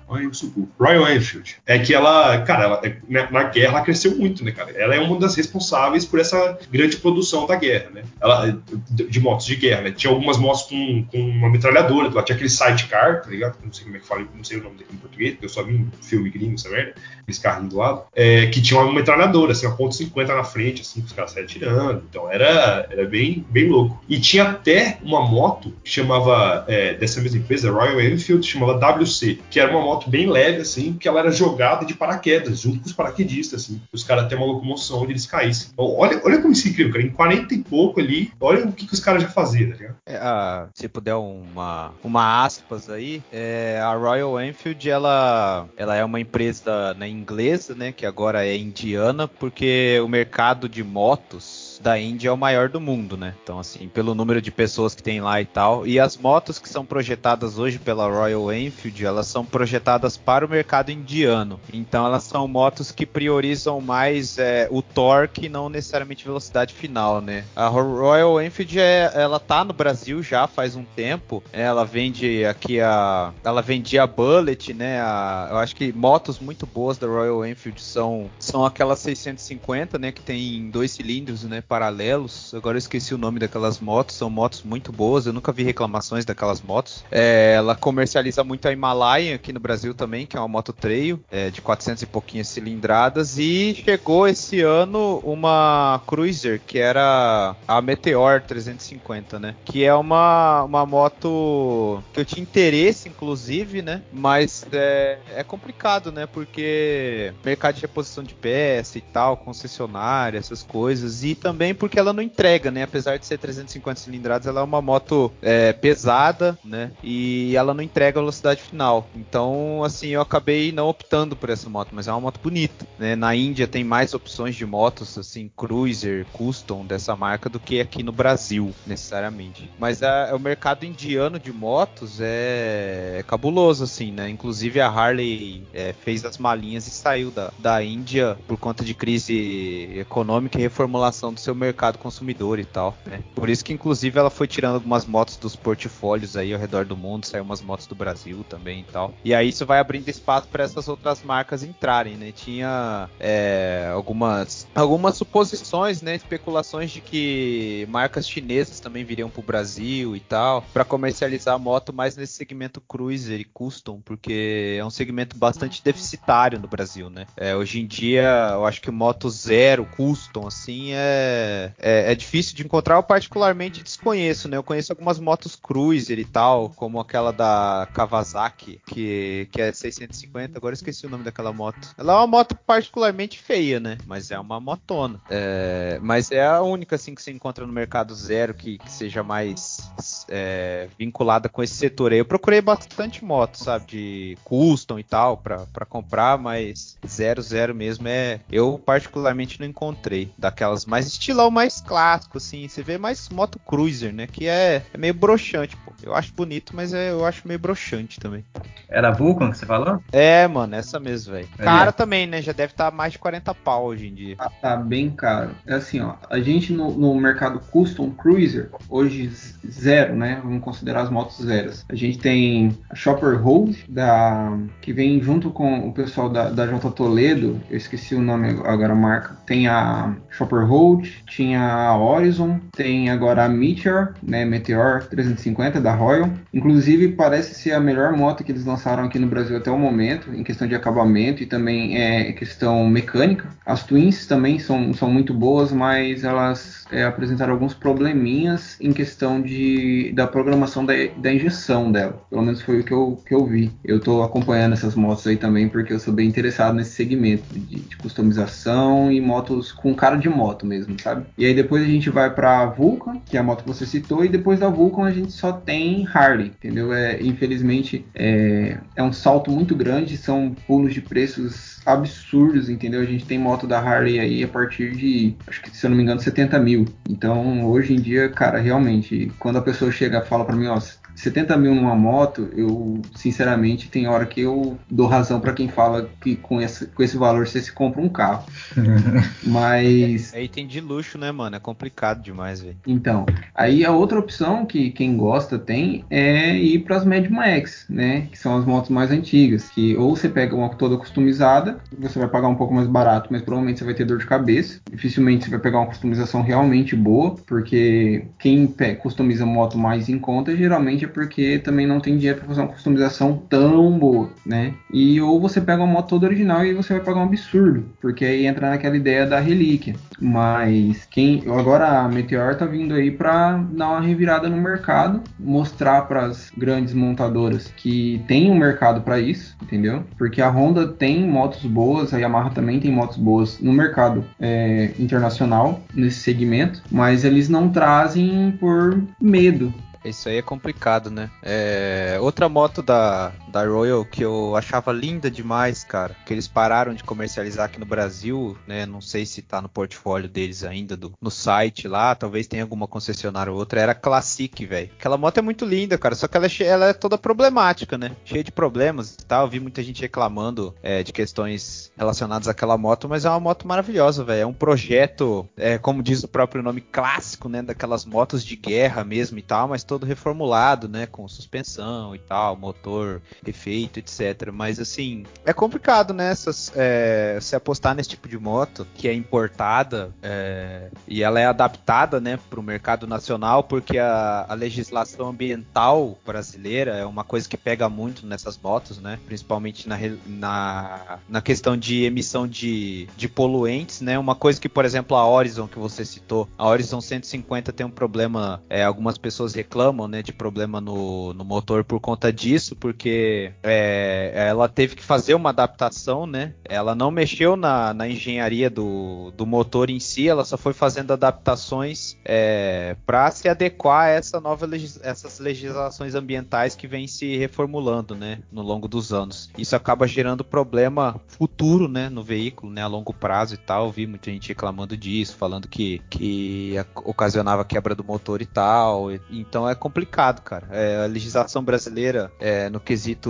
Royal Enfield, é que ela, cara, ela, na, na, guerra ela cresceu muito, né, cara? Ela é uma das responsáveis por essa grande produção da guerra, né? Ela, de, de motos de guerra, né? Tinha algumas motos com, com uma metralhadora, lá tinha aquele sidecar, tá ligado? Não sei como é que fala, não sei o nome dele em português, porque eu só vi um filme gringo, essa merda, aqueles carrinhos do lado, é, que tinha uma metralhadora, assim, uma ponto .50 na frente, assim, que os caras saíam tirando, então era, era bem, bem louco. E tinha até uma moto que chamava, é, dessa mesma empresa, Royal Enfield, chamava WC, que era uma moto bem leve, assim, que ela era jogada de paraquedas, junto com os paraquedistas, assim. Os caras têm uma locomoção onde eles caíssem. Então, olha, olha como isso é incrível, cara. Em 40 e pouco ali, olha o que, que os caras já faziam, tá ligado? É, a, se puder uma, uma aspas aí, é, a Royal Enfield, ela, ela é uma empresa né, inglesa, né, que agora é indiana, porque o mercado de motos da Índia é o maior do mundo, né? Então, assim, pelo número de pessoas que tem lá e tal. E as motos que são projetadas hoje pela Royal Enfield, elas são projetadas para o mercado indiano. Então, elas são motos que priorizam mais é, o torque não necessariamente velocidade final, né? A Royal Enfield, é, ela tá no Brasil já faz um tempo. Ela vende aqui a... Ela vendia a Bullet, né? A, eu acho que motos muito boas da Royal Enfield são, são aquelas 650, né? Que tem dois cilindros, né? Paralelos. Agora eu esqueci o nome daquelas motos. São motos muito boas. Eu nunca vi reclamações daquelas motos. É, ela comercializa muito a Himalaia aqui no Brasil também, que é uma moto trail é, de 400 e pouquinhas cilindradas. E chegou esse ano uma Cruiser que era a Meteor 350, né? Que é uma, uma moto que eu tinha interesse, inclusive, né? Mas é, é complicado, né? Porque mercado de reposição de peça e tal, concessionária, essas coisas. E também também porque ela não entrega, né? Apesar de ser 350 cilindradas, ela é uma moto é, pesada, né? E ela não entrega a velocidade final. Então, assim, eu acabei não optando por essa moto, mas é uma moto bonita, né? Na Índia tem mais opções de motos, assim, cruiser, custom dessa marca do que aqui no Brasil, necessariamente. Mas a, o mercado indiano de motos é, é, cabuloso, assim, né? Inclusive a Harley é, fez as malinhas e saiu da, da Índia por conta de crise econômica e reformulação do seu mercado consumidor e tal. Né? Por isso que, inclusive, ela foi tirando algumas motos dos portfólios aí ao redor do mundo, saiu umas motos do Brasil também e tal. E aí isso vai abrindo espaço para essas outras marcas entrarem, né? Tinha é, algumas, algumas suposições, né? Especulações de que marcas chinesas também viriam para o Brasil e tal, para comercializar a moto mais nesse segmento cruiser e custom, porque é um segmento bastante deficitário no Brasil, né? É, hoje em dia, eu acho que moto zero, custom, assim, é é, é, difícil de encontrar. Eu particularmente desconheço, né? Eu conheço algumas motos cruiser e tal, como aquela da Kawasaki, que, que é 650. Agora esqueci o nome daquela moto. Ela é uma moto particularmente feia, né? Mas é uma motona. É, mas é a única assim que se encontra no mercado zero que, que seja mais é, vinculada com esse setor aí. Eu procurei bastante moto, sabe? De custom e tal, para comprar, mas zero, zero mesmo é. Eu particularmente não encontrei. Daquelas mais estilão mais clássico, assim. Você vê mais moto cruiser, né? Que é, é meio broxante, pô. Eu acho bonito, mas é, eu acho meio broxante também. Era a Vulcan que você falou? É, mano, essa mesmo, velho. Cara também, né? Já deve estar tá mais de 40 pau hoje em dia. Ah, tá bem caro. É assim, ó. A gente no, no mercado custom cruiser, hoje zero, né? Vamos considerar as motos zeras. A gente tem a Shopper Hold, da, que vem junto com o pessoal da, da J Toledo. Eu esqueci o nome agora, a marca. Tem a Shopper Hold, tinha a Horizon, tem agora a Meteor, né, Meteor 350 da Royal. Inclusive parece ser a melhor moto que eles lançaram aqui no Brasil até o momento, em questão de acabamento e também é questão mecânica. As Twins também são, são muito boas, mas elas é, apresentaram alguns probleminhas em questão de, da programação da, da injeção dela. Pelo menos foi o que eu, que eu vi. Eu estou acompanhando essas motos aí também porque eu sou bem interessado nesse segmento de, de customização e motos com cara de moto mesmo, sabe? E aí depois a gente vai para Vulcan, que é a moto que você citou, e depois da Vulcan a gente só tem Harley, entendeu? É, infelizmente é, é um salto muito grande, são pulos de preços absurdos, entendeu? A gente tem moto da Harley aí a partir de, acho que se eu não me engano, 70 mil. Então, hoje em dia, cara, realmente, quando a pessoa chega e fala para mim, ó, 70 mil numa moto, eu sinceramente tem hora que eu dou razão para quem fala que com esse, com esse valor você se compra um carro. Mas. É item de luxo, né, mano? É complicado demais, velho. Então, aí a outra opção que quem gosta tem é ir para as Mad Max, né? Que são as motos mais antigas. Que ou você pega uma toda customizada, você vai pagar um pouco mais barato, mas provavelmente você vai ter dor de cabeça. Dificilmente você vai pegar uma customização realmente boa, porque quem customiza moto mais em conta geralmente é porque também não tem dinheiro para fazer uma customização tão boa, né? E ou você pega uma moto toda original e você vai pagar um absurdo, porque aí entra naquela ideia da relíquia. Mas quem agora a Meteor tá vindo aí para dar uma revirada no mercado, mostrar para as grandes montadoras que tem um mercado para isso, entendeu? Porque a Honda tem motos boas, a Yamaha também tem motos boas no mercado é, internacional nesse segmento, mas eles não trazem por medo, isso aí é complicado, né? É... Outra moto da, da Royal que eu achava linda demais, cara, que eles pararam de comercializar aqui no Brasil, né? Não sei se tá no portfólio deles ainda, do, no site lá, talvez tenha alguma concessionária ou outra, era Classic, velho. Aquela moto é muito linda, cara, só que ela é, ela é toda problemática, né? Cheia de problemas e tal. Eu vi muita gente reclamando é, de questões relacionadas àquela moto, mas é uma moto maravilhosa, velho. É um projeto, é, como diz o próprio nome, clássico, né? Daquelas motos de guerra mesmo e tal, mas todo reformulado, né? Com suspensão e tal, motor refeito, etc. Mas assim, é complicado, né? É, se apostar nesse tipo de moto que é importada é, e ela é adaptada, né, para o mercado nacional, porque a, a, legislação ambiental brasileira é uma coisa que pega muito nessas motos, né? Principalmente na, na, na questão de emissão de, de poluentes, né? Uma coisa que, por exemplo, a Horizon que você citou, a Horizon 150 tem um problema, é, algumas pessoas reclamam, né, de problema no, no motor por conta disso, porque é, ela teve que fazer uma adaptação, né? Ela não mexeu na, na engenharia do, do motor em si, ela só foi fazendo adaptações é, para se adequar a essa nova legis essas legislações ambientais que vem se reformulando, né, no longo dos anos. Isso acaba gerando problema futuro, né, no veículo, né, a longo prazo e tal. Eu vi muita gente reclamando disso, falando que, que ocasionava quebra do motor e tal. Então é complicado, cara. É, a legislação brasileira, é, no quesito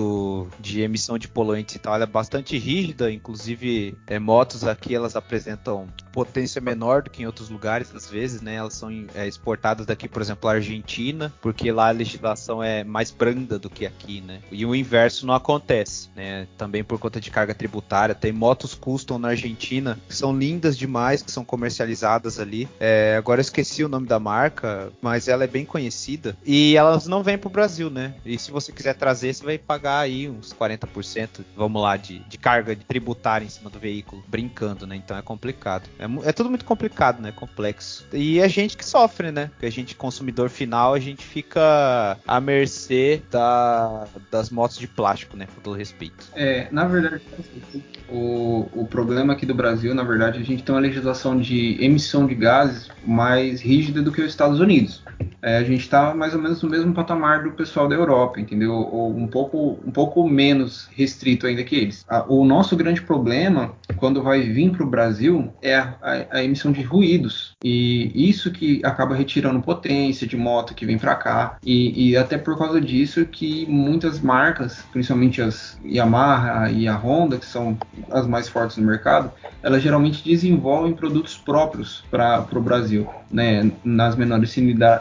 de emissão de poluentes e tal, é bastante rígida. Inclusive, é, motos aqui elas apresentam potência menor do que em outros lugares, às vezes, né? Elas são é, exportadas daqui, por exemplo, à Argentina, porque lá a legislação é mais branda do que aqui, né? E o inverso não acontece, né? Também por conta de carga tributária. Tem motos custom na Argentina que são lindas demais, que são comercializadas ali. É, agora eu esqueci o nome da marca, mas ela é bem conhecida e elas não vêm pro Brasil, né? E se você quiser trazer, você vai pagar aí uns 40%, vamos lá, de, de carga de tributária em cima do veículo, brincando, né? Então é complicado. É, é tudo muito complicado, né? Complexo. E a gente que sofre, né? Porque a gente, consumidor final, a gente fica à mercê da, das motos de plástico, né? Com todo respeito. É, na verdade, o, o problema aqui do Brasil, na verdade, a gente tem uma legislação de emissão de gases mais rígida do que os Estados Unidos. É, a gente está mais ou menos no mesmo patamar do pessoal da Europa, entendeu? Ou um pouco, um pouco menos restrito ainda que eles. O nosso grande problema, quando vai vir para o Brasil, é a, a, a, emissão de ruídos. E isso que acaba retirando potência de moto que vem para cá. E, e, até por causa disso que muitas marcas, principalmente as Yamaha e a Honda, que são as mais fortes no mercado, elas geralmente desenvolvem produtos próprios para o Brasil. né, nas menores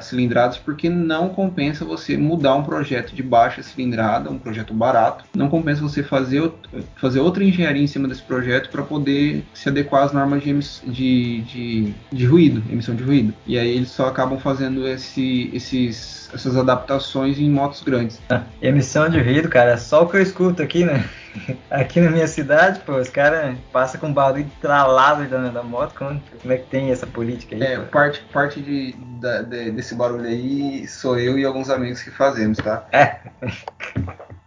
cilindradas, porque não compensa você mudar um projeto de baixa cilindrada, um projeto barato, não compensa você fazer, fazer outra engenharia em cima desse projeto para poder se adequar às normas de, de, de, de ruído, emissão de ruído. E aí eles só acabam fazendo esse, esses essas adaptações em motos grandes. Ah, emissão de ruído, cara, é só o que eu escuto aqui, né? Aqui na minha cidade, pô, os caras passam com barulho tralado da, da moto. Como, como, é que tem essa política aí? É, pô? parte, parte de, da, de, desse barulho aí sou eu e alguns amigos que fazemos, tá? É.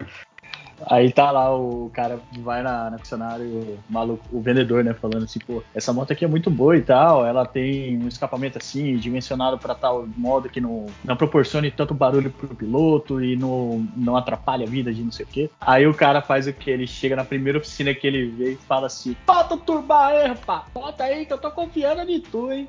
Aí tá lá o cara vai na, na funcionário, o maluco, o vendedor, né, falando assim, pô, essa moto aqui é muito boa e tal, ela tem um escapamento assim, dimensionado para tal modo que não, não proporcione tanto barulho pro piloto e não, não atrapalha a vida de não sei o quê. Aí o cara faz o que? Ele chega na primeira oficina que ele vê e fala assim, bota o turbar aí, rapaz, bota aí que eu tô confiando em tu, hein.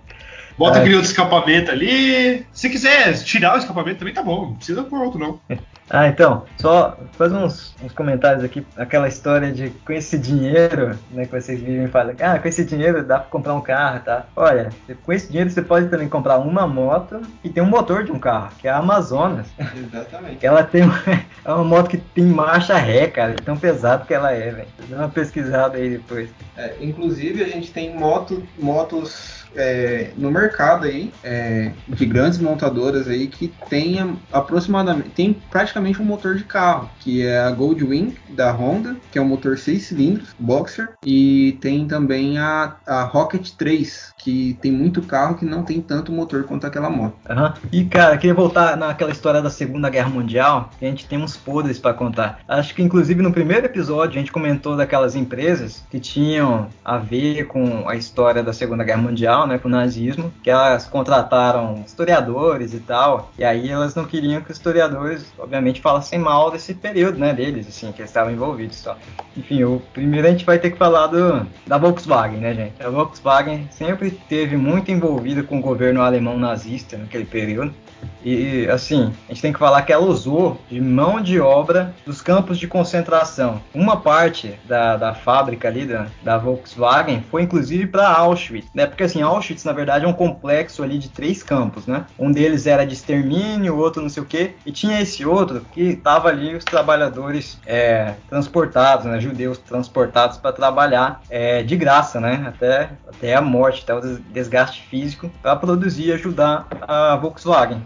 Bota é. aquele outro escapamento ali. Se quiser tirar o escapamento também tá bom. Não precisa pôr outro, não. Ah, então, só fazer uns, uns, comentários aqui. Aquela história de com esse dinheiro, né, que vocês vivem e falam, ah, com esse dinheiro dá pra comprar um carro, tá? Olha, com esse dinheiro você pode também comprar uma moto e tem um motor de um carro, que é a Amazonas. Exatamente. ela tem uma, é uma moto que tem marcha ré, cara, tão pesado que ela é, velho. Dá uma pesquisada aí depois. É, inclusive, a gente tem moto, motos é, no mercado aí é, de grandes montadoras aí que tem aproximadamente tem praticamente um motor de carro que é a Goldwing da Honda que é um motor 6 cilindros boxer e tem também a, a Rocket 3 que tem muito carro que não tem tanto motor quanto aquela moto. Uhum. E cara, queria voltar naquela história da Segunda Guerra Mundial, que a gente tem uns podres para contar. Acho que inclusive no primeiro episódio a gente comentou daquelas empresas que tinham a ver com a história da Segunda Guerra Mundial, né, com o nazismo, que elas contrataram historiadores e tal, e aí elas não queriam que os historiadores, obviamente, falassem mal desse período, né, deles, assim, que eles estavam envolvidos só. Enfim, o primeiro a gente vai ter que falar do, da Volkswagen, né, gente? A Volkswagen sempre teve muito envolvida com o governo alemão nazista naquele período. E, assim, a gente tem que falar que ela usou de mão de obra dos campos de concentração. Uma parte da, da fábrica ali da, da Volkswagen foi inclusive para Auschwitz, né? Porque, assim, Auschwitz, na verdade, é um complexo ali de três campos, né? Um deles era de extermínio, outro não sei o quê, e tinha esse outro que tava ali os trabalhadores é, transportados, né? Judeus transportados para trabalhar é, de graça, né? Até, até a morte, até o desgaste físico, para produzir e ajudar a Volkswagen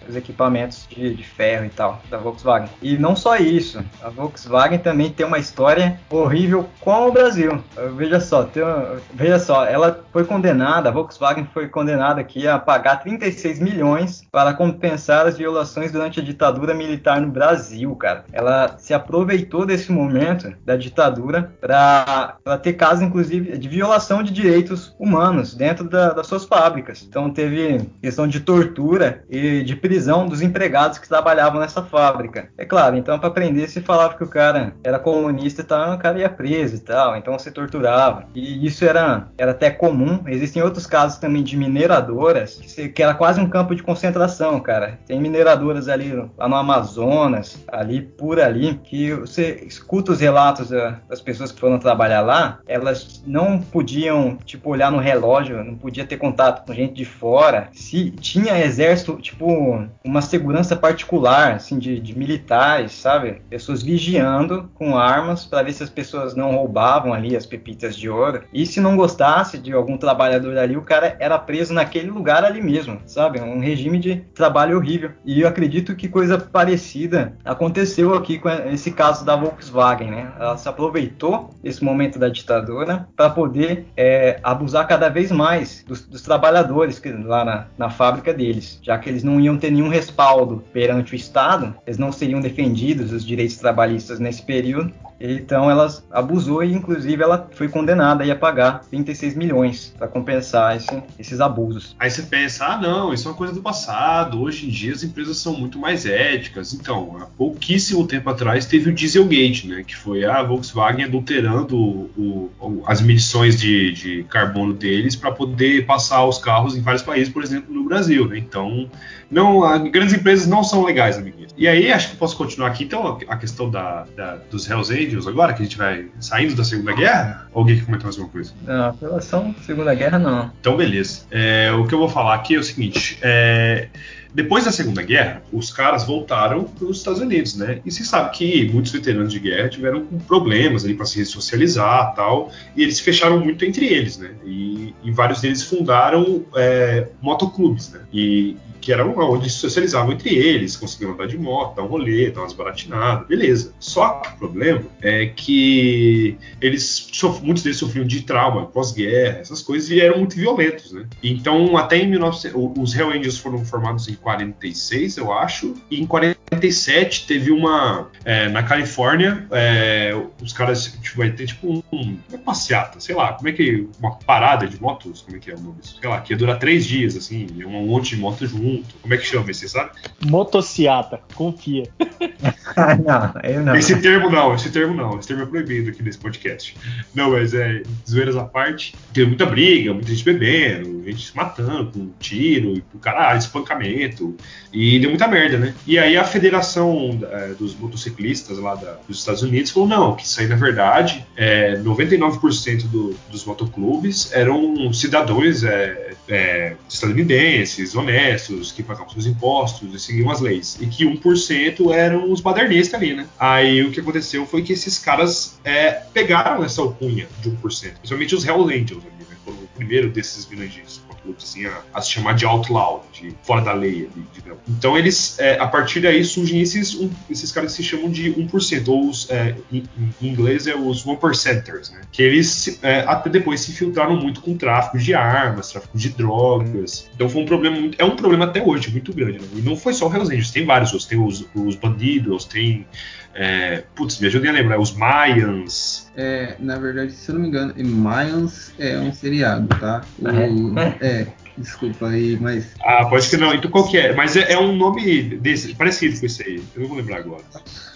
os equipamentos de, de, ferro e tal da Volkswagen. E não só isso, a Volkswagen também tem uma história horrível com o Brasil. Veja só, uma, veja só, ela foi condenada, a Volkswagen foi condenada aqui a pagar 36 milhões para compensar as violações durante a ditadura militar no Brasil, cara. Ela se aproveitou desse momento da ditadura para ter casos, inclusive, de violação de direitos humanos dentro da, das suas fábricas. Então teve questão de tortura e de prisão dos empregados que trabalhavam nessa fábrica. É claro, então para prender se falava que o cara era comunista e tal, o cara ia preso e tal, então se torturava. E isso era, era até comum. Existem outros casos também de mineradoras, que, que era quase um campo de concentração, cara. Tem mineradoras ali lá no Amazonas, ali por ali, que você escuta os relatos das pessoas que foram trabalhar lá, elas não podiam, tipo, olhar no relógio, não podia ter contato com gente de fora. Se tinha exército, tipo, uma segurança particular, assim, de, de militares, sabe? Pessoas vigiando com armas para ver se as pessoas não roubavam ali as pepitas de ouro. E se não gostasse de algum trabalhador ali, o cara era preso naquele lugar ali mesmo, sabe? Um regime de trabalho horrível. E eu acredito que coisa parecida aconteceu aqui com esse caso da Volkswagen, né? Ela se aproveitou desse momento da ditadura para poder é, abusar cada vez mais dos, dos trabalhadores que, lá na, na fábrica deles, já que eles não iam ter nenhum respaldo perante o Estado, eles não seriam defendidos os direitos trabalhistas nesse período. Então ela abusou e inclusive ela foi condenada a pagar 36 milhões para compensar esse, esses abusos. Aí você pensa, ah não, isso é uma coisa do passado. Hoje em dia as empresas são muito mais éticas. Então, há pouquíssimo tempo atrás teve o Dieselgate, né, que foi a Volkswagen adulterando o, o, as medições de, de carbono deles para poder passar os carros em vários países, por exemplo, no Brasil. Né? Então não a, grandes empresas não são legais, amiguinhos. E aí, acho que posso continuar aqui, então, a questão da, da, dos Hells Angels agora, que a gente vai saindo da Segunda Guerra? Ou alguém quer comentar mais alguma coisa? Não, relação Segunda Guerra, não. Então, beleza. É, o que eu vou falar aqui é o seguinte: é, depois da Segunda Guerra, os caras voltaram para os Estados Unidos, né? E se sabe que muitos veteranos de guerra tiveram problemas ali para se socializar tal, e eles fecharam muito entre eles, né? E, e vários deles fundaram é, motoclubes, né? E, que era onde se socializavam entre eles, conseguiam andar de moto, dar um rolê, dar umas baratinadas, beleza. Só que o problema é que eles muitos deles sofriam de trauma pós-guerra, essas coisas, e eram muito violentos, né? Então, até em 1900, os Hell Angels foram formados em 46, eu acho, e em 47 teve uma é, na Califórnia, é, os caras tipo, vai ter tipo um, uma passeata, sei lá, como é que uma parada de motos, como é que é o nome disso? Sei lá, que ia durar três dias, assim, um monte de motos junto junto. Como é que chama esse, sabe? Motociata, confia. ah, não, eu não. Esse termo não, esse termo não. Esse termo é proibido aqui nesse podcast. Não, mas é, zoeiras à parte, teve muita briga, muita gente bebendo, gente se matando com tiro, e caralho, espancamento. E deu muita merda, né? E aí a federação é, dos motociclistas lá da, dos Estados Unidos falou: não, que isso aí na verdade, é, 99% do, dos motoclubes eram cidadãos é, é, estadunidenses, honestos, que pagavam seus impostos e seguiam as leis. E que 1% eram os badernistas ali, né? Aí o que aconteceu foi que esses caras é, pegaram essa alcunha de 1%, principalmente os Hell Angels ali, né? Foram o primeiro desses vilanges assim, a, se chamar de outlaw, de fora da lei. digamos. Então eles, é, a partir daí surgem esses, um, esses caras que se chamam de 1%, ou os, é, em, em, inglês é os one percenters, né? Que eles é, até depois se infiltraram muito com tráfico de armas, tráfico de drogas. Então foi um problema muito, é um problema até hoje muito grande, né? E não foi só o Hells Angels, tem vários outros, tem os, os bandidos, tem é, putz, me ajudem a lembrar, os Mayans. É, na verdade, se eu não me engano, Mayans é um seriado, tá? O, é, desculpa aí, mas. Ah, pode que não. Então qual que é? Mas é, é um nome desse, parecido com esse aí. Eu não vou lembrar agora.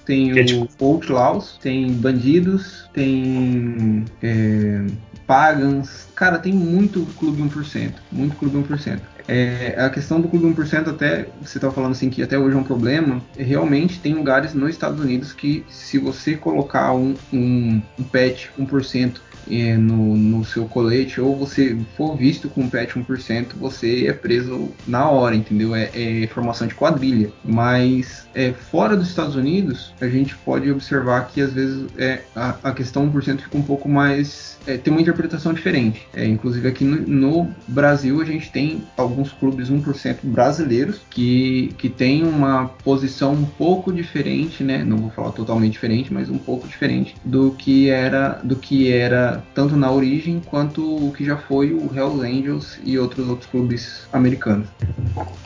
Tem que o é tipo... Outlaws, tem Bandidos, tem. É, Pagans. Cara, tem muito Clube 1%. Muito Clube 1%. É, a questão do Clube 1%, até você estava falando assim que até hoje é um problema, realmente tem lugares nos Estados Unidos que se você colocar um, um, um patch 1% é, no, no seu colete ou você for visto com um patch 1%, você é preso na hora, entendeu? É, é formação de quadrilha. Mas é, fora dos Estados Unidos, a gente pode observar que às vezes é, a, a questão 1% fica um pouco mais. É, tem uma interpretação diferente. É, inclusive aqui no, no, Brasil a gente tem alguns clubes 1% brasileiros que, que tem uma posição um pouco diferente, né? Não vou falar totalmente diferente, mas um pouco diferente do que era do que era tanto na origem quanto o que já foi o Hells Angels e outros outros clubes americanos.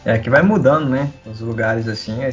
É que vai mudando, né? Os lugares assim,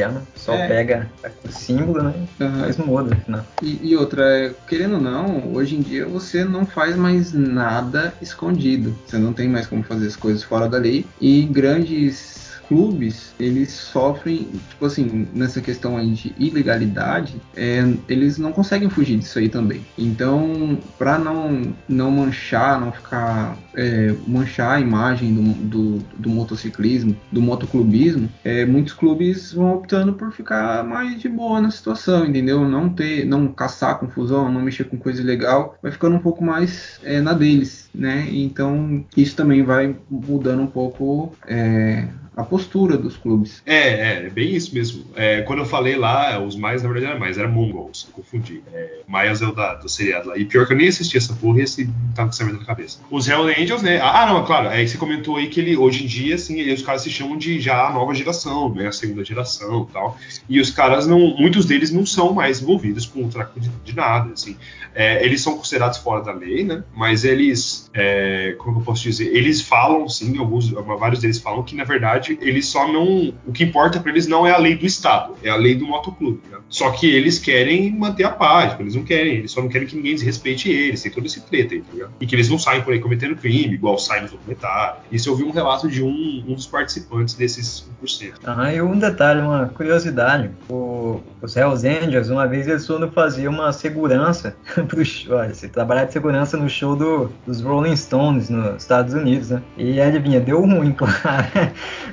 espalhando. Só é. pega o símbolo, né? Uhum. Mas muda E, e outra, é, querendo ou não, hoje em dia você não faz mais nada escondido. Você não tem mais como fazer as coisas fora da lei. E grandes clubes, eles sofrem, tipo assim, nessa questão aí de ilegalidade, é, eles não conseguem fugir disso aí também. Então, para não, não manchar, não ficar é, manchar a imagem do, do, do, motociclismo, do motoclubismo, é, muitos clubes vão optando por ficar mais de boa na situação, entendeu? Não ter, não caçar confusão, não mexer com coisa ilegal, vai ficando um pouco mais é, na deles, né? Então, isso também vai mudando um pouco é, a postura dos clubes. É, é, é bem isso mesmo. É, quando eu falei lá, os mais, na verdade, era mais, era Mongols, confundi. É, Maias é o da, do seriado lá. E pior que eu nem assisti essa porra e esse tava com essa merda na cabeça. Os Hell Angels, né? Ah, não, claro, é que você comentou aí que ele, hoje em dia, assim, ele, os caras se chamam de já a nova geração, né? A segunda geração e tal. E os caras não, muitos deles não são mais envolvidos com o tráfico de, de nada, assim. É, eles são considerados fora da lei, né? Mas eles, é, como eu posso dizer, eles falam, sim, alguns, vários deles falam que na verdade eles só não, o que importa para eles não é a lei do Estado, é a lei do motoclube. Né? Só que eles querem manter a paz, eles não querem, eles só não querem que ninguém desrespeite eles, tem todo esse treta aí, tá? E que eles não saem por aí cometendo crime, igual saem no documentário. Isso eu vi um relato de um, um dos participantes desses 1%. Ah, e um detalhe, uma curiosidade, o, os Hells Angels, uma vez eles foram fazer uma segurança pro show. Olha, você trabalhar de segurança no show do, dos Rolling Stones nos Estados Unidos, né? E adivinha, deu ruim, claro.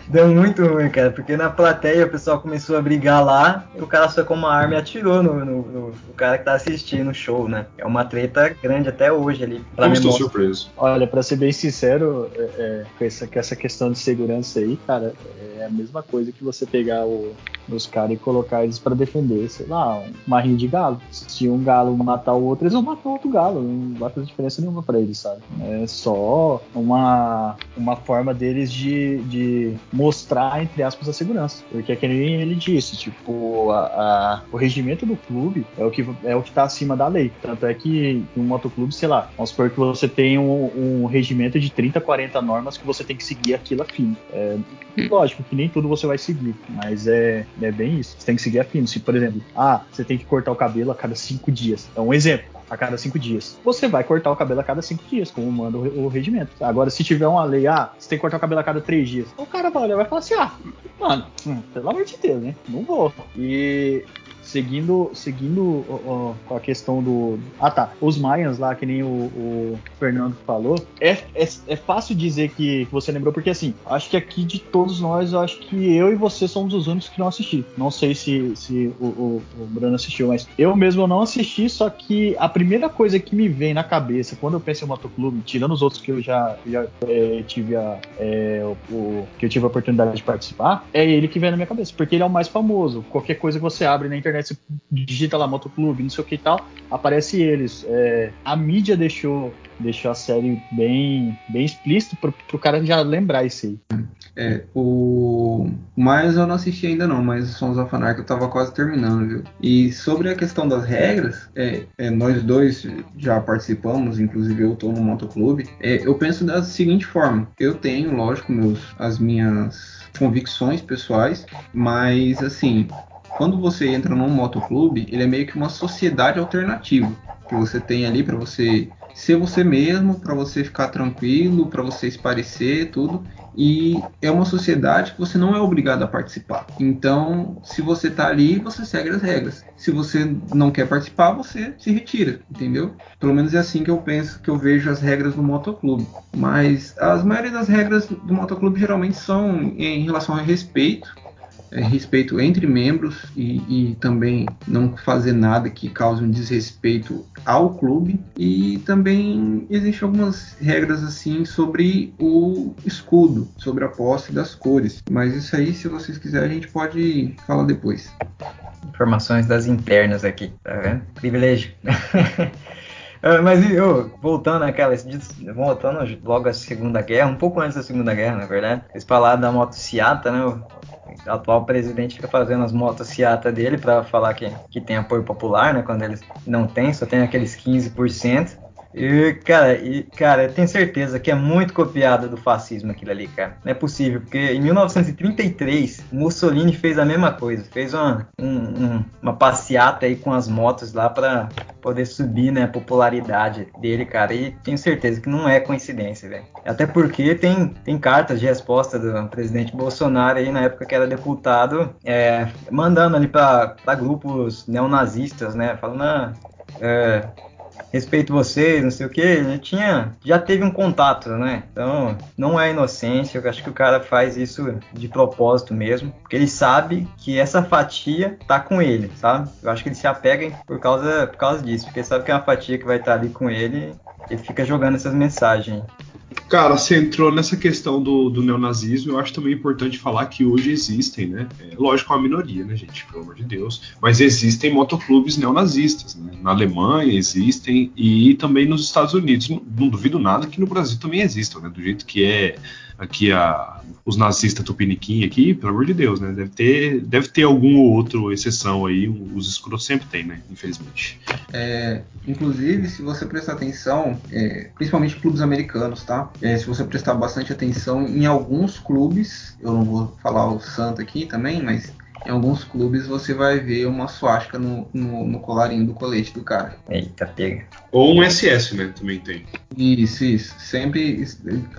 Deu muito ruim, cara, porque na plateia o pessoal começou a brigar lá e o cara sacou uma arma e atirou no, no, no, no cara que tá assistindo o show, né? É uma treta grande até hoje ali. Pra estou surpreso. Olha, pra ser bem sincero, é, é, com, essa, com essa questão de segurança aí, cara, é a mesma coisa que você pegar o, os caras e colocar eles para defender, sei lá, uma rinha de galo. Se um galo matar o outro, eles vão matar outro galo. Não vai fazer diferença nenhuma para eles, sabe? É só uma, uma forma deles de, de mostrar, entre aspas, a segurança. Porque é que nem ele disse, tipo, a, a, o regimento do clube é o, que, é o que tá acima da lei. Tanto é que um motoclube, sei lá, vamos supor que você tem um, um regimento de 30, 40 normas que você tem que seguir aquilo afim. É, lógico que nem tudo você vai seguir, mas é, é bem isso. Você tem que seguir afim. Se, por exemplo, ah, você tem que cortar o cabelo a cada cinco dias. É um exemplo a cada cinco dias. Você vai cortar o cabelo a cada cinco dias, como manda o, regimento. Agora, se tiver uma lei, ah, você tem que cortar o cabelo a cada três dias, o cara vai olhar vai falar assim, ah, mano, hum, pelo amor de Deus, né? Não vou. E seguindo seguindo ó, a questão do. Ah tá. Os Mayans lá, que nem o, o Fernando falou, é, é, é, fácil dizer que você lembrou, porque assim, acho que aqui de todos nós, acho que eu e você somos os únicos que não assisti. Não sei se, se o, o, o Bruno assistiu, mas eu mesmo não assisti, só que a primeira coisa que me vem na cabeça quando eu penso em motoclube, tirando os outros que eu já, já é, tive a. É, o, que eu tive a oportunidade de participar, é ele que vem na minha cabeça, porque ele é o mais famoso. Qualquer coisa que você abre na internet você digita lá motoclube, não sei o que e tal, aparece eles. É, a mídia deixou, deixou a série bem, bem explícito pro, pro cara já lembrar isso aí. É, o. Mas eu não assisti ainda não, mas Sons of Anarchy eu tava quase terminando, viu? E sobre a questão das regras, é, é, nós dois já participamos, inclusive eu tô no motoclube. É, eu penso da seguinte forma: eu tenho, lógico, meus, as minhas convicções pessoais, mas assim, quando você entra num motoclube, ele é meio que uma sociedade alternativa que você tem ali para você ser você mesmo, para você ficar tranquilo, para você esparecer, tudo. E é uma sociedade que você não é obrigado a participar. Então, se você tá ali, você segue as regras. Se você não quer participar, você se retira, entendeu? Pelo menos é assim que eu penso, que eu vejo as regras do motoclube. Mas as maioria das regras do motoclube geralmente são em relação a respeito é, respeito entre membros e, e, também não fazer nada que cause um desrespeito ao clube e também existem algumas regras assim sobre o escudo, sobre a posse das cores. Mas isso aí, se vocês quiserem, a gente pode falar depois. Informações das internas aqui, tá vendo? Privilégio. Ah, mas voltando àquela, voltando logo à Segunda Guerra, um pouco antes da Segunda Guerra, na verdade, eles falaram da moto Seata, né? O atual presidente fica fazendo as motos Seata dele para falar que, que tem apoio popular, né? Quando eles não tem, só tem aqueles 15%. E, cara, e, cara, eu tenho certeza que é muito copiada do fascismo aquilo ali, cara. Não é possível, porque em 1933, Mussolini fez a mesma coisa. Fez uma, um, um, uma passeata aí com as motos lá para poder subir, né, a popularidade dele, cara. E tenho certeza que não é coincidência, velho. Até porque tem, tem cartas de resposta do presidente Bolsonaro aí na época que era deputado, é, mandando ali para grupos neonazistas, né, falando, ah, é, respeito vocês, não sei o que, ele tinha, já teve um contato, né? Então, não é inocência, eu acho que o cara faz isso de propósito mesmo, porque ele sabe que essa fatia tá com ele, sabe? Eu acho que ele se apega por causa, por causa disso, porque sabe que é uma fatia que vai estar tá ali com ele e fica jogando essas mensagens. Cara, você entrou nessa questão do, do neonazismo, eu acho também importante falar que hoje existem, né? É, lógico, uma minoria, né, gente? Pelo amor de Deus. Mas existem motoclubes neonazistas, né? Na Alemanha existem e também nos Estados Unidos. Não, não duvido nada que no Brasil também existam, né? Do jeito que é aqui a, os nazistas tupiniquim aqui, pelo amor de Deus, né? Deve ter, deve ter algum ou outro exceção aí, os escuros sempre tem, né? Infelizmente. É, inclusive, se você prestar atenção, é, principalmente clubes americanos, tá? É, se você prestar bastante atenção em alguns clubes, eu não vou falar o santo aqui também, mas em alguns clubes você vai ver uma suástica no, no, no, colarinho do colete do cara. Eita, pega. Ou um SS, né? Também tem. Isso, isso. Sempre.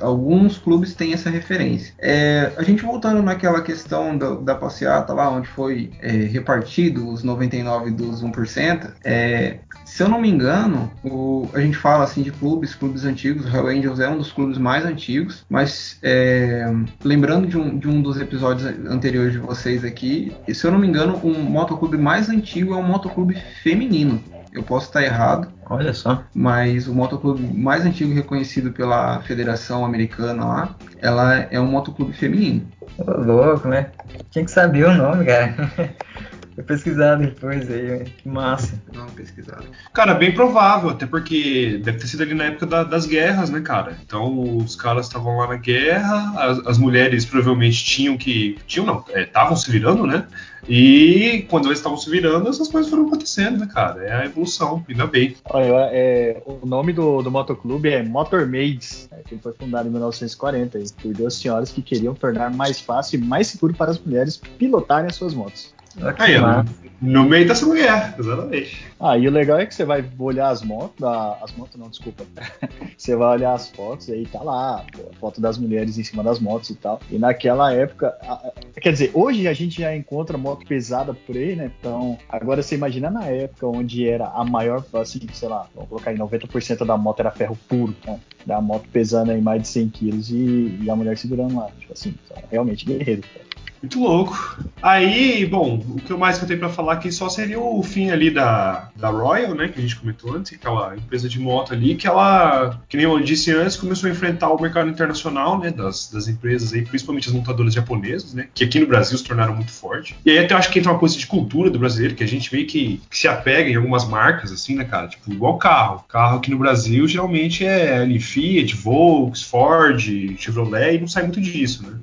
Alguns clubes têm essa referência. É, a gente voltando naquela questão da, da passeata lá, onde foi é, repartido os 99 dos 1%, é, se eu não me engano, o, a gente fala assim de clubes, clubes antigos, o Hell Angels é um dos clubes mais antigos, mas é, lembrando de um, de um dos episódios anteriores de vocês aqui, se eu não me engano, o um motoclube mais antigo é um motoclube feminino. Eu posso estar errado. Olha só. Mas o motoclube mais antigo reconhecido pela Federação Americana lá, ela é um motoclube feminino. Ô, louco, né? Tinha que saber o nome, cara. Vou pesquisar depois aí, que massa. Não, pesquisado. Cara, bem provável, até porque deve ter sido ali na época da, das guerras, né, cara? Então os caras estavam lá na guerra, as, as, mulheres provavelmente tinham que. Tinham não, estavam é, se virando, né? E quando eles estavam se virando, essas coisas foram acontecendo, né, cara? É a evolução, ainda bem. Olha, é, o nome do, do motoclube é Motor Maids, né, que foi fundado em 1940 por duas senhoras que queriam tornar mais fácil e mais seguro para as mulheres pilotarem as suas motos. Aí, ó, no meio dessa mulher, exatamente. Ah, e o legal é que você vai olhar as motos, as motos não, desculpa. você vai olhar as fotos e aí tá lá, pô, a foto das mulheres em cima das motos e tal. E naquela época, a, quer dizer, hoje a gente já encontra moto pesada por aí, né? Então, agora você imagina na época onde era a maior, assim, sei lá, vamos colocar aí, 90% da moto era ferro puro, né? Da moto pesando aí mais de 100 quilos e, e a mulher segurando lá. Tipo assim, realmente guerreiro, cara. Muito louco. Aí, bom, o que mais que eu tenho para falar aqui só seria o fim ali da, da Royal, né, que a gente comentou antes, aquela empresa de moto ali, que ela, que nem eu disse antes, começou a enfrentar o mercado internacional, né, das, das empresas aí, principalmente as montadoras japonesas, né, que aqui no Brasil se tornaram muito forte. E aí até eu acho que entra uma coisa de cultura do brasileiro, que a gente meio que, que se apega em algumas marcas, assim, né, cara, tipo, igual carro. Carro aqui no Brasil geralmente é ali Fiat, Volks, Ford, Chevrolet, e não sai muito disso, né,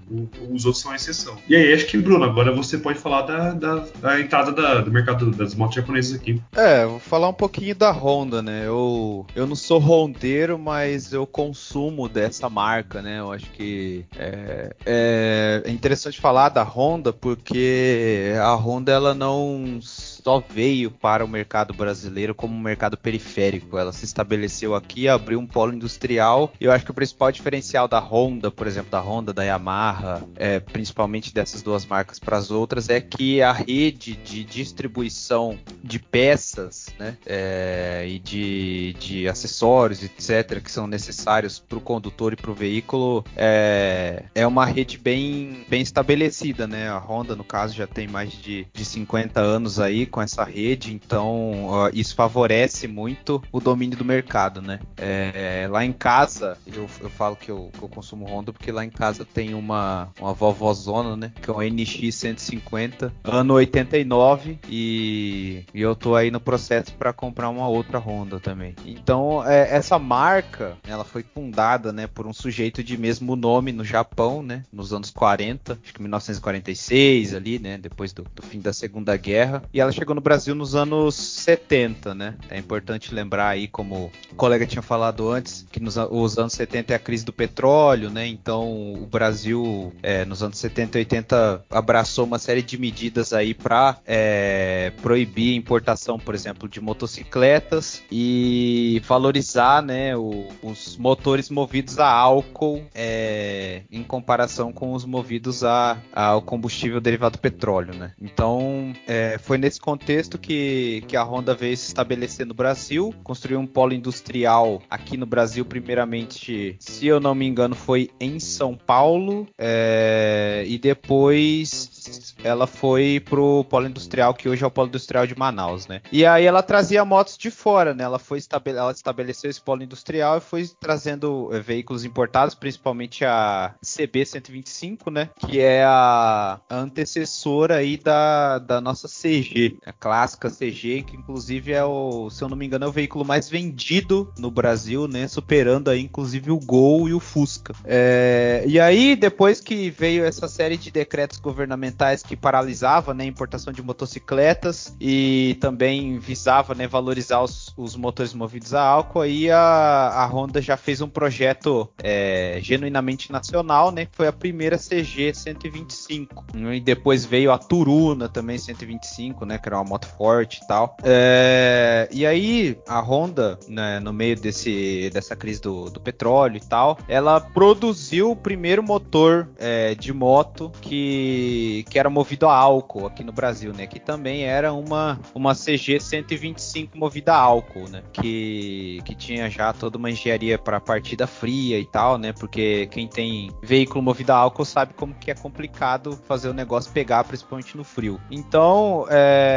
os outros são a exceção. E aí acho que, Bruno, agora você pode falar da, da, da entrada da, do mercado das motos japonesas aqui. É, vou falar um pouquinho da Honda, né? Eu, eu não sou rondeiro, mas eu consumo dessa marca, né? Eu acho que é, é interessante falar da Honda porque a Honda ela não só veio para o mercado brasileiro como um mercado periférico. Ela se estabeleceu aqui, abriu um polo industrial. Eu acho que o principal diferencial da Honda, por exemplo, da Honda, da Yamaha, é, principalmente dessas duas marcas para as outras, é que a rede de distribuição de peças né, é, e de, de acessórios, etc., que são necessários para o condutor e para o veículo, é, é uma rede bem, bem estabelecida. Né? A Honda, no caso, já tem mais de, de 50 anos aí com essa rede, então uh, isso favorece muito o domínio do mercado, né? É, lá em casa, eu, eu falo que eu, que eu, consumo Honda porque lá em casa tem uma, uma vovózona, né? Que é um NX 150, ano 89, e, e eu tô aí no processo para comprar uma outra Honda também. Então, é, essa marca, ela foi fundada, né, por um sujeito de mesmo nome no Japão, né? Nos anos 40, acho que 1946 ali, né? Depois do, do fim da Segunda Guerra, e ela chegou chegou no Brasil nos anos 70, né? É importante lembrar aí, como o colega tinha falado antes, que nos os anos 70 é a crise do petróleo, né? Então o Brasil, é, nos anos 70 e 80, abraçou uma série de medidas aí para é, proibir a importação, por exemplo, de motocicletas e valorizar, né, o, os motores movidos a álcool é, em comparação com os movidos a, ao combustível derivado do petróleo, né? Então é, foi nesse contexto contexto que, que a Honda veio se estabelecer no Brasil, construiu um polo industrial aqui no Brasil, primeiramente, se eu não me engano, foi em São Paulo, é, e depois ela foi pro polo industrial, que hoje é o polo industrial de Manaus, né? E aí ela trazia motos de fora, né? Ela foi estabele ela estabeleceu esse polo industrial e foi trazendo é, veículos importados, principalmente a CB125, né? Que é a, a antecessora aí da, da nossa CG, A clássica CG, que inclusive é o, se eu não me engano, é o veículo mais vendido no Brasil, né? Superando aí, inclusive, o Gol e o Fusca. É, e aí, depois que veio essa série de decretos governamentais que paralisava né, a importação de motocicletas e também visava né, valorizar os, os, motores movidos a álcool, aí a, a Honda já fez um projeto é, genuinamente nacional, né? Que foi a primeira CG 125. E depois veio a Turuna também 125, né? Que era uma moto forte e tal. É, e aí a Honda, né, no meio desse, dessa crise do, do petróleo e tal, ela produziu o primeiro motor é, de moto que, que era movido a álcool aqui no Brasil, né? Que também era uma, uma CG 125 movida a álcool, né? Que, que tinha já toda uma engenharia para partida fria e tal, né? Porque quem tem veículo movido a álcool sabe como que é complicado fazer o negócio pegar, principalmente no frio. Então, é,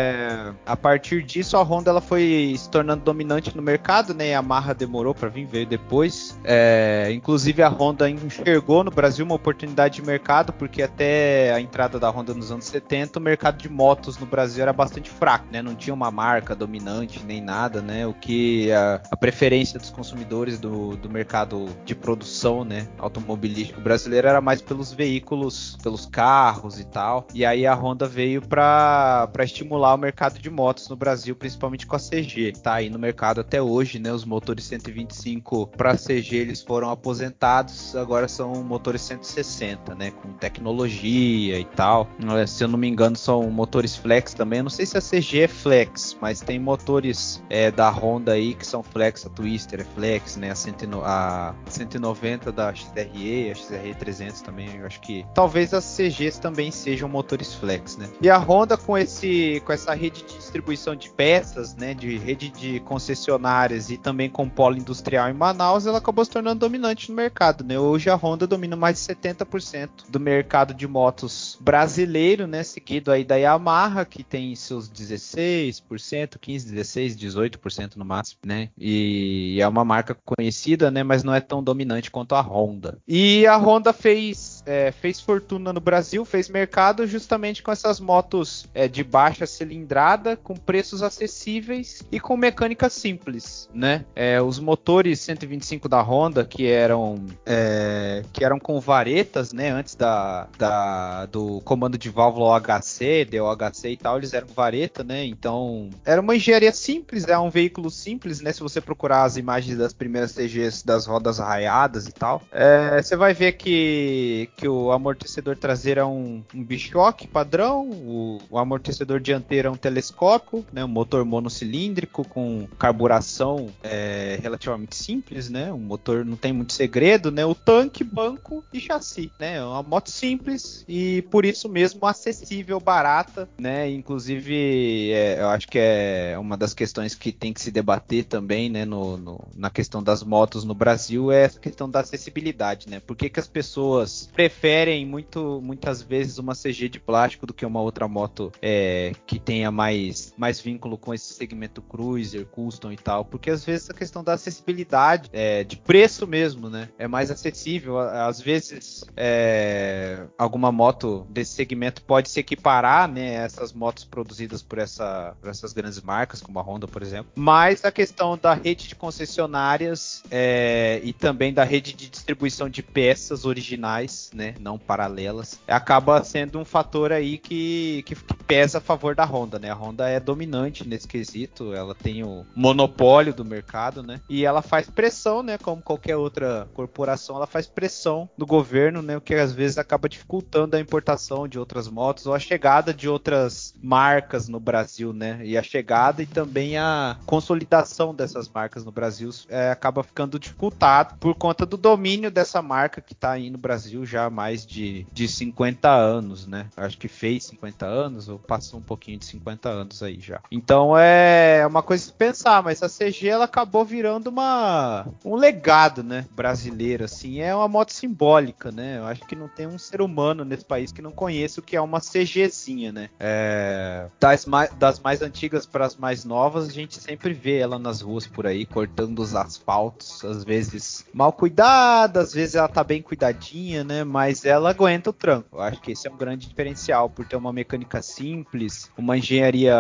a partir disso, a Honda ela foi se tornando dominante no mercado, né? A Yamaha demorou para vir, veio depois. É, inclusive, a Honda enxergou no Brasil uma oportunidade de mercado, porque até a entrada da Honda nos anos 70, o mercado de motos no Brasil era bastante fraco, né? Não tinha uma marca dominante nem nada, né? O que a, a preferência dos consumidores do, do mercado de produção, né? Automobilístico brasileiro era mais pelos veículos, pelos carros e tal. E aí a Honda veio para estimular o mercado de motos no Brasil, principalmente com a CG. Tá aí no mercado até hoje, né? Os motores 125 para CG eles foram aposentados, agora são motores 160, né? Com tecnologia e tal. É, se eu não me engano, são motores flex também. Eu não sei se a CG é flex, mas tem motores é, da Honda aí que são flex, a Twister é flex, né? A, 190, a 190 da XRE, a XRE 300 também. Eu acho que talvez as CGs também sejam motores flex, né? E a Honda com esse com essa rede de distribuição de peças, né? De rede de concessionárias e também com polo industrial em Manaus, ela acabou se tornando dominante no mercado, né? Hoje a Honda domina mais de 70% do mercado de motos brasileiro, né? Seguido aí da Yamaha, que tem seus 16%, 15, 16, 18% no máximo, né? E é uma marca conhecida, né? Mas não é tão dominante quanto a Honda. E a Honda fez, é, fez fortuna no Brasil, fez mercado justamente com essas motos é, de baixa cilindrada, com preços acessíveis e com mecânica simples, né? É, os motores 125 da Honda que eram é, que eram com varetas, né? Antes da, da do comando de válvula OHC, DOHC e tal, eles eram vareta, né? Então era uma engenharia simples, é um veículo simples, né? Se você procurar as imagens das primeiras CGs das rodas raiadas e tal, é, você vai ver que, que o amortecedor traseiro é um, um bichoque padrão, o, o amortecedor dianteiro é um telescópio, né? Um motor monocilíndrico com carburação é, relativamente simples, né? Um motor não tem muito segredo, né? O tanque, banco e chassi, né? É uma moto simples e por isso mesmo acessível, barata, né? Inclusive, é, eu acho que é uma das questões que tem que se debater também, né? No, no, na questão das motos no Brasil é essa questão da acessibilidade, né? Por que, que as pessoas preferem muito, muitas vezes uma CG de plástico do que uma outra moto é, que tenha mais, mais vínculo com esse segmento cruiser, custom e tal? Porque às vezes a questão da acessibilidade, é, de preço mesmo, né? É mais acessível. Às vezes é, alguma moto desse segmento pode se equiparar, né? Essas motos produzidas por, essa, por essas grandes marcas, como a Honda, por exemplo. Mas a questão da rede de concessionárias é, e também da rede de distribuição de peças originais, né? Não paralelas, acaba sendo um fator aí que, que, que pesa a favor da Honda, né? A Honda é dominante nesse quesito, ela tem o monopólio do mercado, né? E ela faz pressão, né? Como qualquer outra corporação, ela faz pressão do governo, né? O que às vezes acaba dificultando a importação de outras motos ou a chegada de outras marcas no Brasil, né? E a chegada e também a consolidação dessas marcas no Brasil é, acaba ficando dificultado por conta do domínio dessa marca que está aí no Brasil já há mais de, de 50 anos, né? Acho que fez 50 anos ou passou um pouquinho de 50 anos aí já. Então é uma coisa de pensar, mas a CG ela acabou virando uma um legado, né, brasileiro assim, é uma moto simbólica, né? Eu acho que não tem um ser humano nesse país que não conheça o que é uma CGzinha, né? É, das, mais, das mais antigas para as mais novas, a gente sempre vê ela nas ruas por aí, cortando os asfaltos, às vezes mal cuidada, às vezes ela tá bem cuidadinha, né? Mas ela aguenta o tranco. Eu acho que esse é um grande diferencial, por ter uma mecânica simples, uma uma engenharia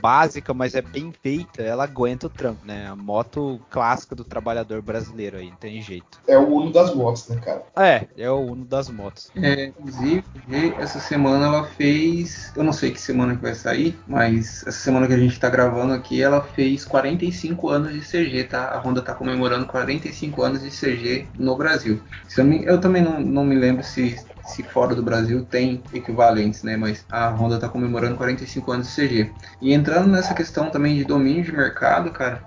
básica, mas é bem feita, ela aguenta o trampo, né? A moto clássica do trabalhador brasileiro aí, não tem jeito. É o Uno das motos, né, cara? É, é o Uno das motos. É, inclusive, essa semana ela fez. Eu não sei que semana que vai sair, mas essa semana que a gente tá gravando aqui, ela fez 45 anos de CG, tá? A Honda tá comemorando 45 anos de CG no Brasil. Eu, me, eu, também não, não me lembro se, se fora do Brasil tem equivalentes, né? Mas a Honda tá comemorando 45 anos de CG. E entrando nessa questão também de domínio de mercado, cara,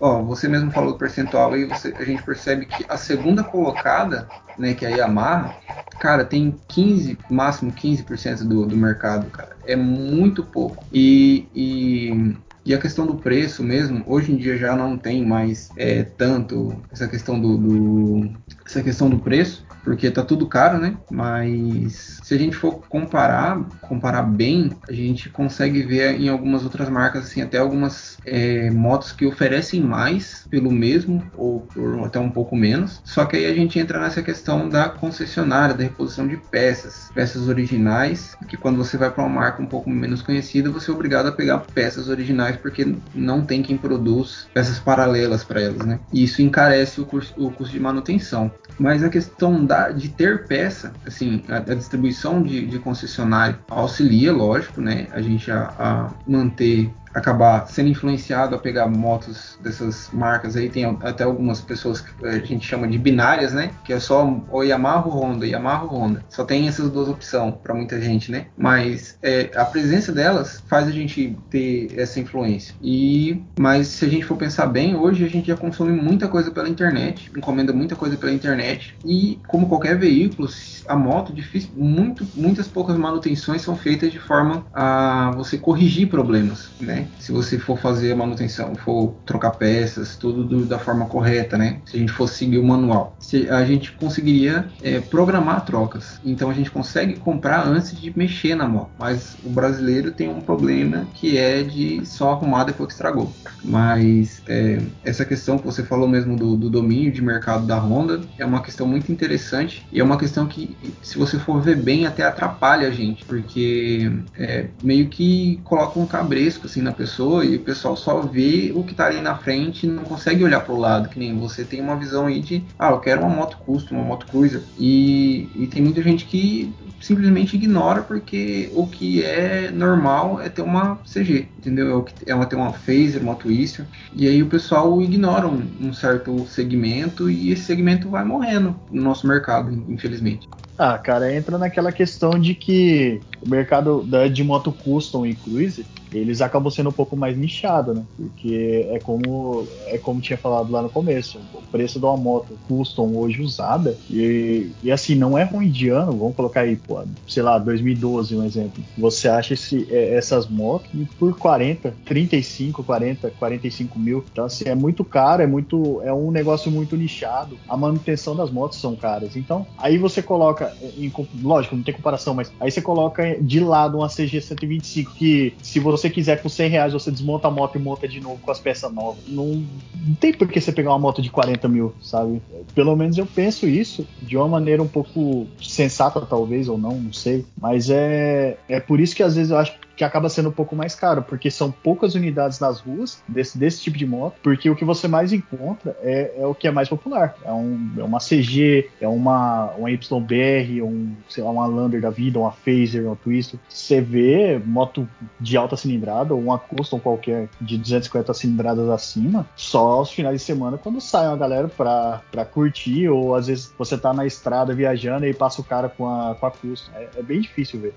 ó, você mesmo falou do percentual aí, você, a gente percebe que a segunda colocada, né, que é a Yamaha, cara, tem 15, máximo 15% do, do mercado, cara. É muito pouco. E, e, e, a questão do preço mesmo, hoje em dia já não tem mais é, tanto essa questão do, do essa questão do preço porque tá tudo caro, né? Mas se a gente for comparar, comparar bem, a gente consegue ver em algumas outras marcas, assim, até algumas é, motos que oferecem mais pelo mesmo ou por até um pouco menos. Só que aí a gente entra nessa questão da concessionária, da reposição de peças, peças originais, que quando você vai para uma marca um pouco menos conhecida, você é obrigado a pegar peças originais porque não tem quem produz peças paralelas para elas, né? E isso encarece o, curso, o custo de manutenção. Mas a questão da, de ter peça, assim, a, a distribuição de, de, concessionário auxilia, lógico, né? A gente a, a manter acabar sendo influenciado a pegar motos dessas marcas aí. Tem até algumas pessoas que a gente chama de binárias, né? Que é só o Yamaha ou Honda, Yamaha ou Honda. Só tem essas duas opções para muita gente, né? Mas é, a presença delas faz a gente ter essa influência. E mas se a gente for pensar bem, hoje a gente já consome muita coisa pela internet, encomenda muita coisa pela internet e como qualquer veículo, a moto difícil, muito, muitas poucas manutenções são feitas de forma a você corrigir problemas, né? Se você for fazer a manutenção, for trocar peças, tudo do, da forma correta, né? Se a gente for seguir o manual, se, a gente conseguiria é, programar trocas. Então a gente consegue comprar antes de mexer na moto. Mas o brasileiro tem um problema que é de só arrumar depois que estragou. Mas é, essa questão que você falou mesmo do, do domínio de mercado da Honda é uma questão muito interessante e é uma questão que, se você for ver bem, até atrapalha a gente, porque é, meio que coloca um cabresco assim na pessoa e o pessoal só vê o que está ali na frente e não consegue olhar para o lado, que nem você tem uma visão aí de, ah, eu quero uma moto custom, uma moto cruiser. E, e tem muita gente que simplesmente ignora porque o que é normal é ter uma CG, entendeu? É uma ter uma phaser, uma twister. E aí o pessoal ignora um, um certo segmento e esse segmento vai morrendo no nosso mercado, infelizmente. Ah, cara, entra naquela questão de que o mercado de moto custom e cruiser eles acabam sendo um pouco mais nichados, né? Porque é como é como tinha falado lá no começo, o preço de uma moto custom hoje usada e, e assim não é ruim de ano, vamos colocar aí, pô, sei lá, 2012 um exemplo. Você acha esse, é, essas motos por 40, 35, 40, 45 mil, então assim é muito caro, é muito é um negócio muito nichado. A manutenção das motos são caras, então aí você coloca, em, lógico, não tem comparação, mas aí você coloca de lado uma CG 125 que se você quiser com 100 reais, você desmonta a moto e monta de novo com as peças novas. Não, não tem por que você pegar uma moto de 40 mil, sabe? Pelo menos eu penso isso de uma maneira um pouco sensata, talvez, ou não, não sei. Mas é, é por isso que às vezes eu acho que acaba sendo um pouco mais caro, porque são poucas unidades nas ruas desse, desse tipo de moto, porque o que você mais encontra é, é o que é mais popular. É, um, é uma CG, é uma, uma YBR, um, sei lá, uma Lander da vida, uma Phaser, uma Twister. Você vê moto de alta cilindrada ou uma custom qualquer de 250 cilindradas acima, só aos finais de semana quando sai uma galera pra, pra curtir, ou às vezes você tá na estrada viajando e passa o cara com a, com a custom. É, é bem difícil ver.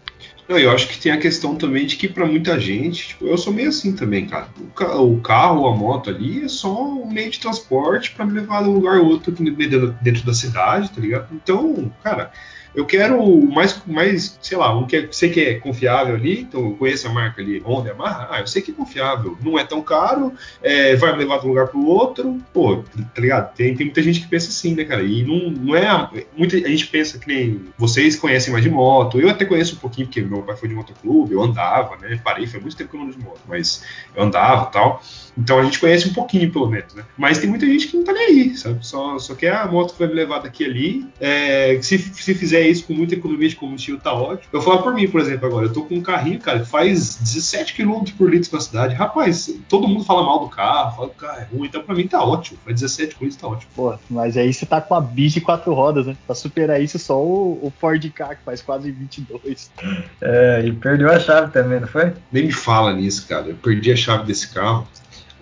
Não, eu acho que tem a questão também de que para muita gente, tipo, eu sou meio assim também, cara. O, ca o carro a moto ali é só um meio de transporte para me levar de um lugar ou outro dentro da cidade, tá ligado? Então, cara, eu quero mais, mais sei lá, um que é, sei que é confiável ali, então eu conheço a marca ali, Honda, Yamaha, ah, eu sei que é confiável, não é tão caro, é, vai me levar de um lugar pro outro, pô, tá ligado? Tem, tem muita gente que pensa assim, né, cara? E não, não é. A, muita, a gente pensa que nem vocês conhecem mais de moto, eu até conheço um pouquinho, porque meu pai foi de motoclube, eu andava, né? Parei, foi muito tempo que eu ando de moto, mas eu andava e tal. Então a gente conhece um pouquinho, pelo menos, né? Mas tem muita gente que não tá nem aí, sabe? Só, só quer a moto que vai me levar daqui ali. É, se, se fizer isso com muita economia de combustível, tá ótimo. Eu falar por mim, por exemplo, agora. Eu tô com um carrinho, cara, que faz 17 km por litro pra cidade. Rapaz, todo mundo fala mal do carro, fala que o carro é ruim. Então pra mim tá ótimo. Faz 17 km, tá ótimo. Pô, mas aí você tá com a bis de quatro rodas, né? Pra superar isso, só o, o Ford Ka, que faz quase 22. É, e perdeu a chave também, não foi? Nem me fala nisso, cara. Eu perdi a chave desse carro.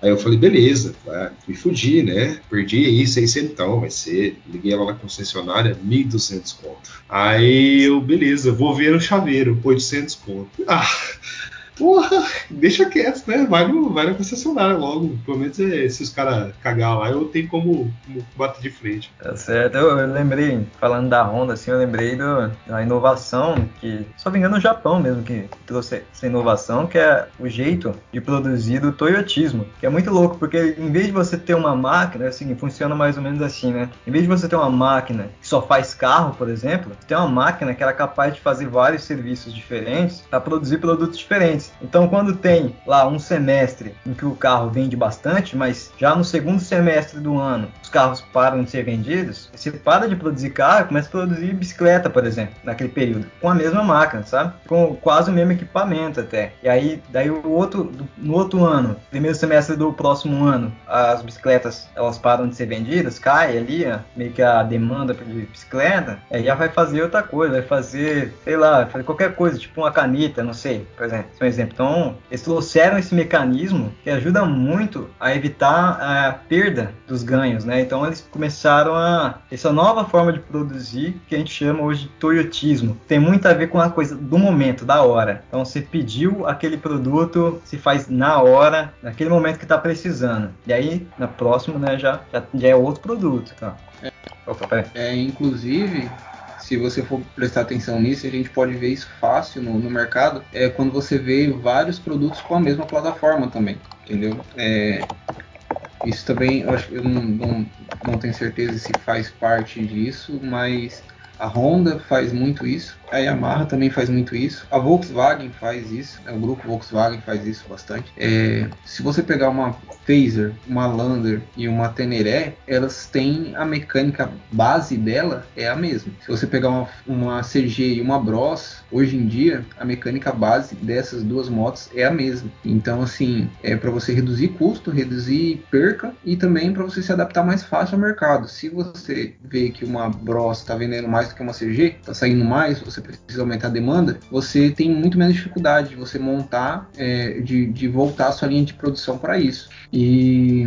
Aí eu falei, beleza, tá, me fudi, né? Perdi aí 600, vai ser. Liguei ela na concessionária, 1.200 conto. Aí eu, beleza, vou ver no chaveiro, 800 conto. Ah, porra, deixa quieto, né? Vai no, vai na concessionária logo. Pelo menos é, se os caras cagar lá, eu tenho como, como bater de frente. Tá certo. Eu, eu lembrei, falando da Honda, assim, eu lembrei do, da inovação que, só me engano, no Japão mesmo que trouxe essa inovação, que é o jeito de produzir do Toyotismo, que é muito louco, porque em vez de você ter uma máquina, assim, funciona mais ou menos assim, né? Em vez de você ter uma máquina que só faz carro, por exemplo, tem uma máquina que ela é capaz de fazer vários serviços diferentes para produzir produtos diferentes. Então, quando tem lá um semestre em que o carro vende bastante, mas já no segundo semestre do ano os carros param de ser vendidos, você para de produzir carro começa a produzir bicicleta, por exemplo, naquele período, com a mesma máquina, sabe? Com quase o mesmo equipamento até. E aí, daí o outro, no outro ano, primeiro semestre do próximo ano, as bicicletas elas param de ser vendidas, cai ali, meio que a demanda de bicicleta, aí já vai fazer outra coisa, vai fazer, sei lá, fazer qualquer coisa, tipo uma caneta, não sei, por exemplo, exemplo. Então, eles trouxeram esse mecanismo que ajuda muito a evitar a perda dos ganhos, né? Então eles começaram a essa nova forma de produzir que a gente chama hoje de toyotismo. Tem muito a ver com a coisa do momento, da hora. Então você pediu aquele produto, se faz na hora, naquele momento que está precisando. E aí na próxima, né, já, já, já é outro produto, tá? Opa, é, inclusive, se você for prestar atenção nisso, a gente pode ver isso fácil no, no mercado, é quando você vê vários produtos com a mesma plataforma também, entendeu? É, isso também, eu, acho, eu não, não, não tenho certeza se faz parte disso, mas a Honda faz muito isso, a Yamaha também faz muito isso, a Volkswagen faz isso, né, o grupo Volkswagen faz isso bastante. É, se você pegar uma Phaser, uma Lander e uma Teneré, elas têm a mecânica base dela é a mesma. Se você pegar uma, uma CG e uma Bros, hoje em dia a mecânica base dessas duas motos é a mesma. Então assim, é para você reduzir custo, reduzir perca e também para você se adaptar mais fácil ao mercado. Se você vê que uma Bros está vendendo mais do que uma CG, está saindo mais, você precisa aumentar a demanda, você tem muito menos dificuldade de você montar, é, de, de voltar a sua linha de produção para isso. E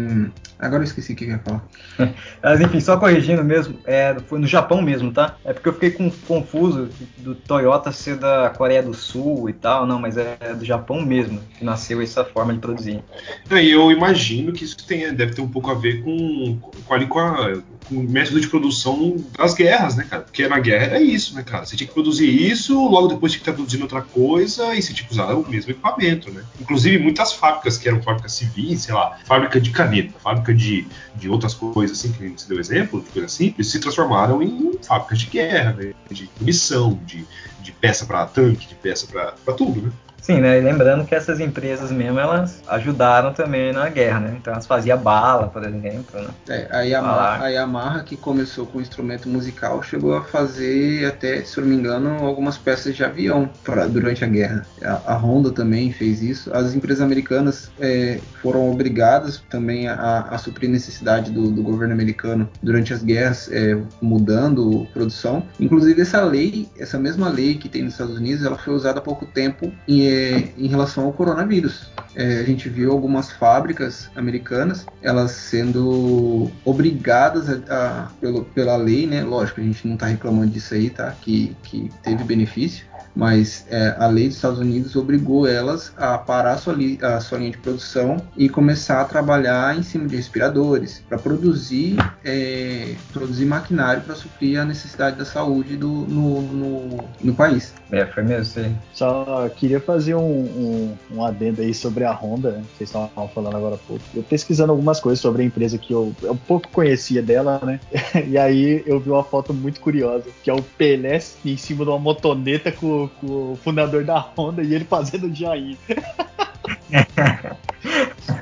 agora eu esqueci o que eu ia falar. Mas enfim, só corrigindo mesmo, é, foi no Japão mesmo, tá? É porque eu fiquei com, confuso do Toyota ser da Coreia do Sul e tal, não, mas é do Japão mesmo que nasceu essa forma de produzir. E eu imagino que isso tenha, deve ter um pouco a ver com, com, com, a, com o método de produção das guerras, né, cara? Porque na guerra era isso, né, cara? Você tinha que produzir isso, logo depois tinha que estar produzindo outra coisa e você tinha que usar o mesmo equipamento, né? Inclusive muitas fábricas que eram fábricas civis, sei lá, fábrica de caneta, fábrica de, de outras coisas assim, que a gente deu exemplo, de coisa simples, se transformaram em fábricas de guerra, né? de munição, de, de peça para tanque, de peça para tudo, né? Sim, né? E lembrando que essas empresas mesmo, elas ajudaram também na guerra, né? Então elas faziam bala, por exemplo, né? É, a Yamaha, a Yamaha, que começou com instrumento musical, chegou a fazer até, se eu não me engano, algumas peças de avião pra, durante a guerra. A, a Honda também fez isso. As empresas americanas é, foram obrigadas também a, a suprir necessidade do, do, governo americano durante as guerras, é, mudando produção. Inclusive essa lei, essa mesma lei que tem nos Estados Unidos, ela foi usada há pouco tempo em em relação ao coronavírus. É, a gente viu algumas fábricas americanas, elas sendo obrigadas a, a, pelo, pela lei, né? Lógico, a gente não está reclamando disso aí, tá? Que, que teve benefício, mas é, a lei dos Estados Unidos obrigou elas a parar a sua, li, a sua linha de produção e começar a trabalhar em cima de respiradores para produzir, é, produzir maquinário para suprir a necessidade da saúde do, no, no, no país. É, foi mesmo, sim. Só queria fazer um, um, um adendo aí sobre a Honda, né? vocês estavam falando agora há pouco. Eu pesquisando algumas coisas sobre a empresa que eu, eu pouco conhecia dela, né? E aí eu vi uma foto muito curiosa, que é o Pelé em cima de uma motoneta com, com o fundador da Honda e ele fazendo joinha.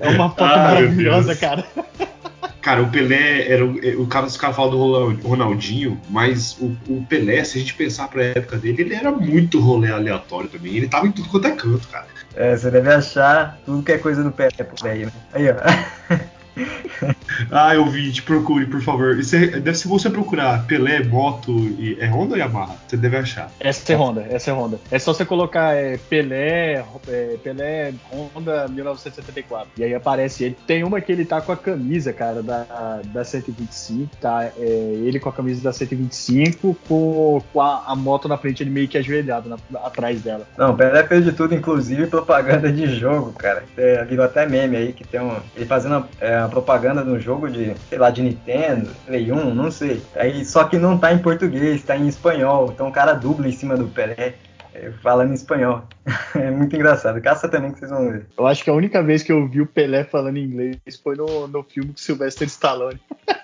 É uma foto Ah, maravilhosa, cara. Cara, o Pelé era. o- O cara, os caras falam do Ronaldinho, mas o, o Pelé, se a gente pensar pra época dele, ele era muito rolê aleatório também. Ele tava em tudo quanto é canto, cara. É, você deve achar tudo que é coisa do Pelé por aí, né? Aí, ó. Ah, eu vi, te procure, por favor. É- deve, se você procurar Pelé, moto e. É Honda ou Yamaha? Você deve achar. Essa é Honda, essa é Honda. É só você colocar é, Pelé, é, Pelé Honda 1974. E aí aparece ele. Tem uma que ele tá com a camisa, cara, da, da 125. Tá? É, ele com a camisa da 125, com, com a, a moto na frente, ele meio que ajoelhado na- atrás dela. Não, Pelé fez de tudo, inclusive propaganda de jogo, cara. É, virou até meme aí que tem um. Ele fazendo é, a propaganda de um jogo de, sei lá, de Nintendo, Play 1, não sei. Aí, só que não tá em português, tá em espanhol. Então o cara dubla em cima do Pelé, é, falando em espanhol. É muito engraçado. Caça também que vocês vão ver. Eu acho que a única vez que eu vi o Pelé falando inglês foi no, no filme com Sylvester Stallone.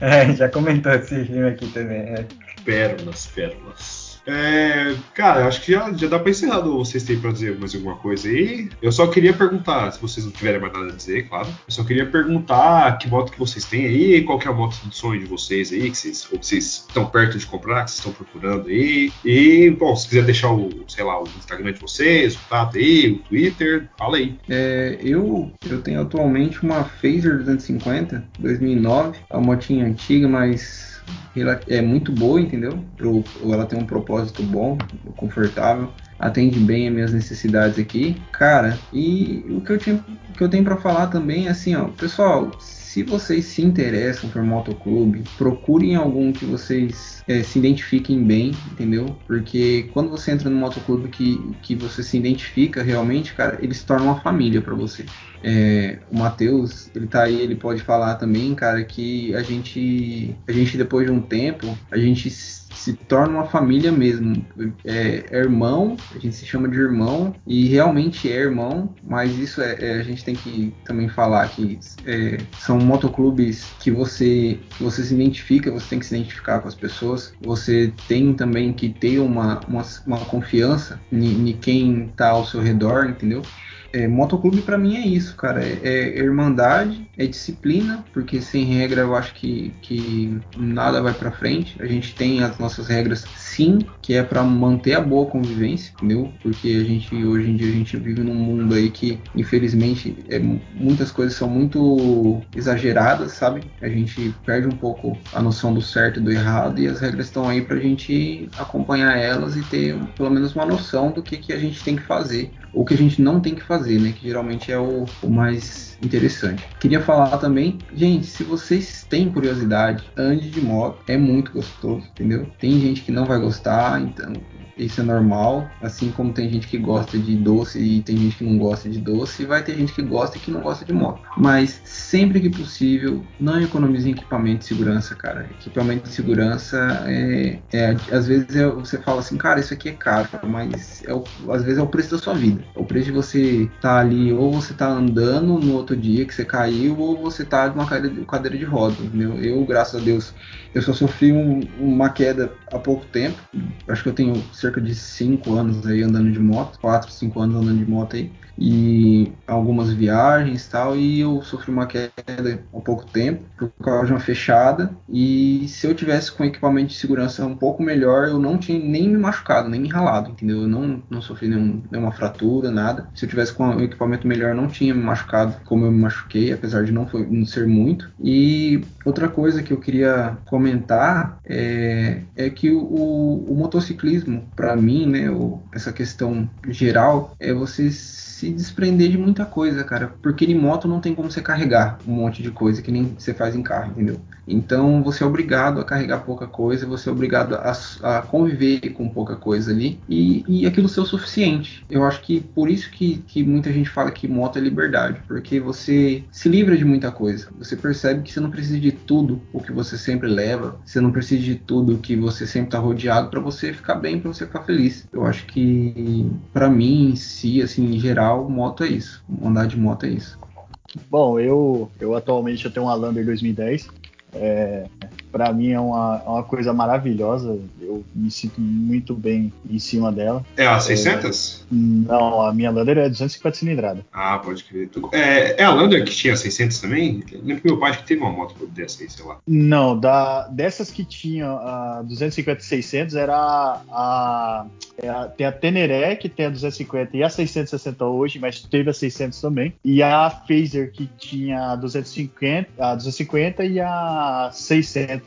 É, já comentou esse filme aqui também. é. Pérolas, pérolas. É, cara, acho que já, já dá pra encerrar. Vocês têm pra dizer mais alguma coisa aí? Eu só queria perguntar, se vocês não tiverem mais nada a dizer, claro. Eu só queria perguntar que moto que vocês têm aí, qual que é a moto de sonho de vocês aí, que vocês, ou que vocês estão perto de comprar, que vocês estão procurando aí. E, bom, se quiser deixar o, sei lá, o Instagram de vocês, o contato aí, o Twitter, fala aí. É, eu, eu tenho atualmente uma Phaser 250 2009, é uma motinha antiga, mas é muito boa, entendeu? Pro- ela tem um propósito bom, confortável, atende bem as minhas necessidades aqui, cara. E o que eu tinha, o que eu tenho para falar também é assim, ó, pessoal. Se vocês se interessam por motoclube, procurem algum que vocês é, se identifiquem bem, entendeu? Porque quando você entra no motoclube que, que você se identifica realmente, cara, ele se uma família para você. É, o Matheus, ele tá aí, ele pode falar também, cara, que a gente, a gente depois de um tempo, a gente se se torna uma família mesmo. É, é irmão, a gente se chama de irmão e realmente é irmão, mas isso é, é- a gente tem que também falar que é, são motoclubes que você, que você se identifica, você tem que se identificar com as pessoas, você tem também que ter uma, uma, uma confiança em, em quem tá ao seu redor, entendeu? É, motoclube pra mim é isso, cara. É, é irmandade, é disciplina, porque sem regra eu acho que, que nada vai pra frente. A gente tem as nossas regras, sim, que é pra manter a boa convivência, entendeu? Porque a gente hoje em dia a gente vive num mundo aí que infelizmente é, muitas coisas são muito exageradas, sabe? A gente perde um pouco a noção do certo e do errado e as regras estão aí pra gente acompanhar elas e ter pelo menos uma noção do que, que a gente tem que fazer ou que a gente não tem que fazer, né? Que geralmente é o, o mais interessante. Queria falar também, gente, se vocês têm curiosidade, ande de moto, é muito gostoso, entendeu? Tem gente que não vai gostar, então isso é normal, assim como tem gente que gosta de doce e tem gente que não gosta de doce, vai ter gente que gosta e que não gosta de moto. Mas sempre que possível, não economize em equipamento de segurança, cara. Equipamento de segurança é, é às vezes é- você fala assim, cara, isso aqui é caro, mas é o- às vezes é o preço da sua vida. É o preço de você estar ali, ou você tá andando no outro dia que você caiu, ou você tá de uma cadeira de, cadeira de roda, entendeu? Eu, graças a Deus, eu só sofri um- uma queda há pouco tempo. Acho que eu tenho cerca de 5 anos aí andando de moto, 4, 5 anos andando de moto aí. E algumas viagens tal, e eu sofri uma queda há pouco tempo por causa de uma fechada. E se eu tivesse com equipamento de segurança um pouco melhor, eu não tinha nem me machucado, nem me ralado, entendeu? Eu não, não sofri nenhum- nenhuma fratura, nada. Se eu tivesse com um equipamento melhor, não tinha me machucado como eu me machuquei, apesar de não, foi, não ser muito. E outra coisa que eu queria comentar é, é que o, o motociclismo, para mim, né, o- essa questão geral, é você se desprender de muita coisa, cara. Porque em moto não tem como você carregar um monte de coisa que nem você faz em carro, entendeu? Então você é obrigado a carregar pouca coisa, você é obrigado a, a conviver com pouca coisa ali e, e aquilo ser o suficiente. Eu acho que por isso que, que muita gente fala que moto é liberdade, porque você se livra de muita coisa. Você percebe que você não precisa de tudo o que você sempre leva, você não precisa de tudo que você sempre tá rodeado para você ficar bem, para você ficar feliz. Eu acho que para mim, em si, assim, em geral, moto é isso. Andar de moto é isso. Bom, eu, eu atualmente eu tenho uma Lander 2010. É, Para mim é uma, uma coisa maravilhosa. Eu me sinto muito bem em cima dela. É a 600? É, não, a minha Lander é 250 cilindrada. Ah, pode crer. É, é a Lander que tinha 600 também? lembro que meu pai que teve uma moto dessa aí, sei lá. Não, da, dessas que tinha a 250 e 600 era a, a, é a, tem a Teneré que tem a 250 e a 660 hoje, mas teve a 600 também. E a Phaser que tinha a 250, a 250 e a 600.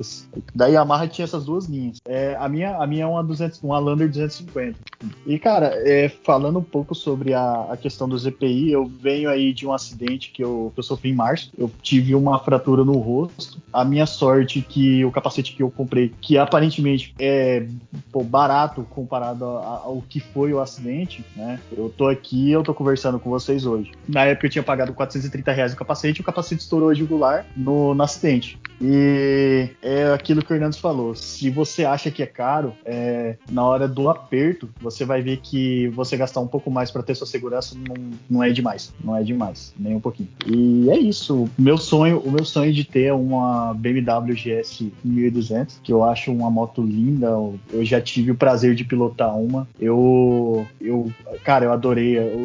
Da Yamaha tinha essas duas linhas. É, a minha a minha é uma 200, uma Lander 250. E cara, é, falando um pouco sobre a, a questão do ZPI, eu venho aí de um acidente que eu, que eu sofri em março. Eu tive uma fratura no rosto. A minha sorte que o capacete que eu comprei, que aparentemente é pô, barato comparado ao que foi o acidente, né? Eu tô aqui, eu tô conversando com vocês hoje. Na época eu tinha pagado 430 reais o capacete, o capacete estourou a jugular no, no acidente. E é aquilo que o Hernandes falou. Se você acha que é caro, é, na hora do aperto, você vai ver que você gastar um pouco mais para ter sua segurança não, não é demais. Não é demais, nem um pouquinho. E é isso. Meu sonho, o meu sonho de ter uma BMW GS 1200, que eu acho uma moto linda. Eu já tive o prazer de pilotar uma. Eu, eu cara, eu adorei o,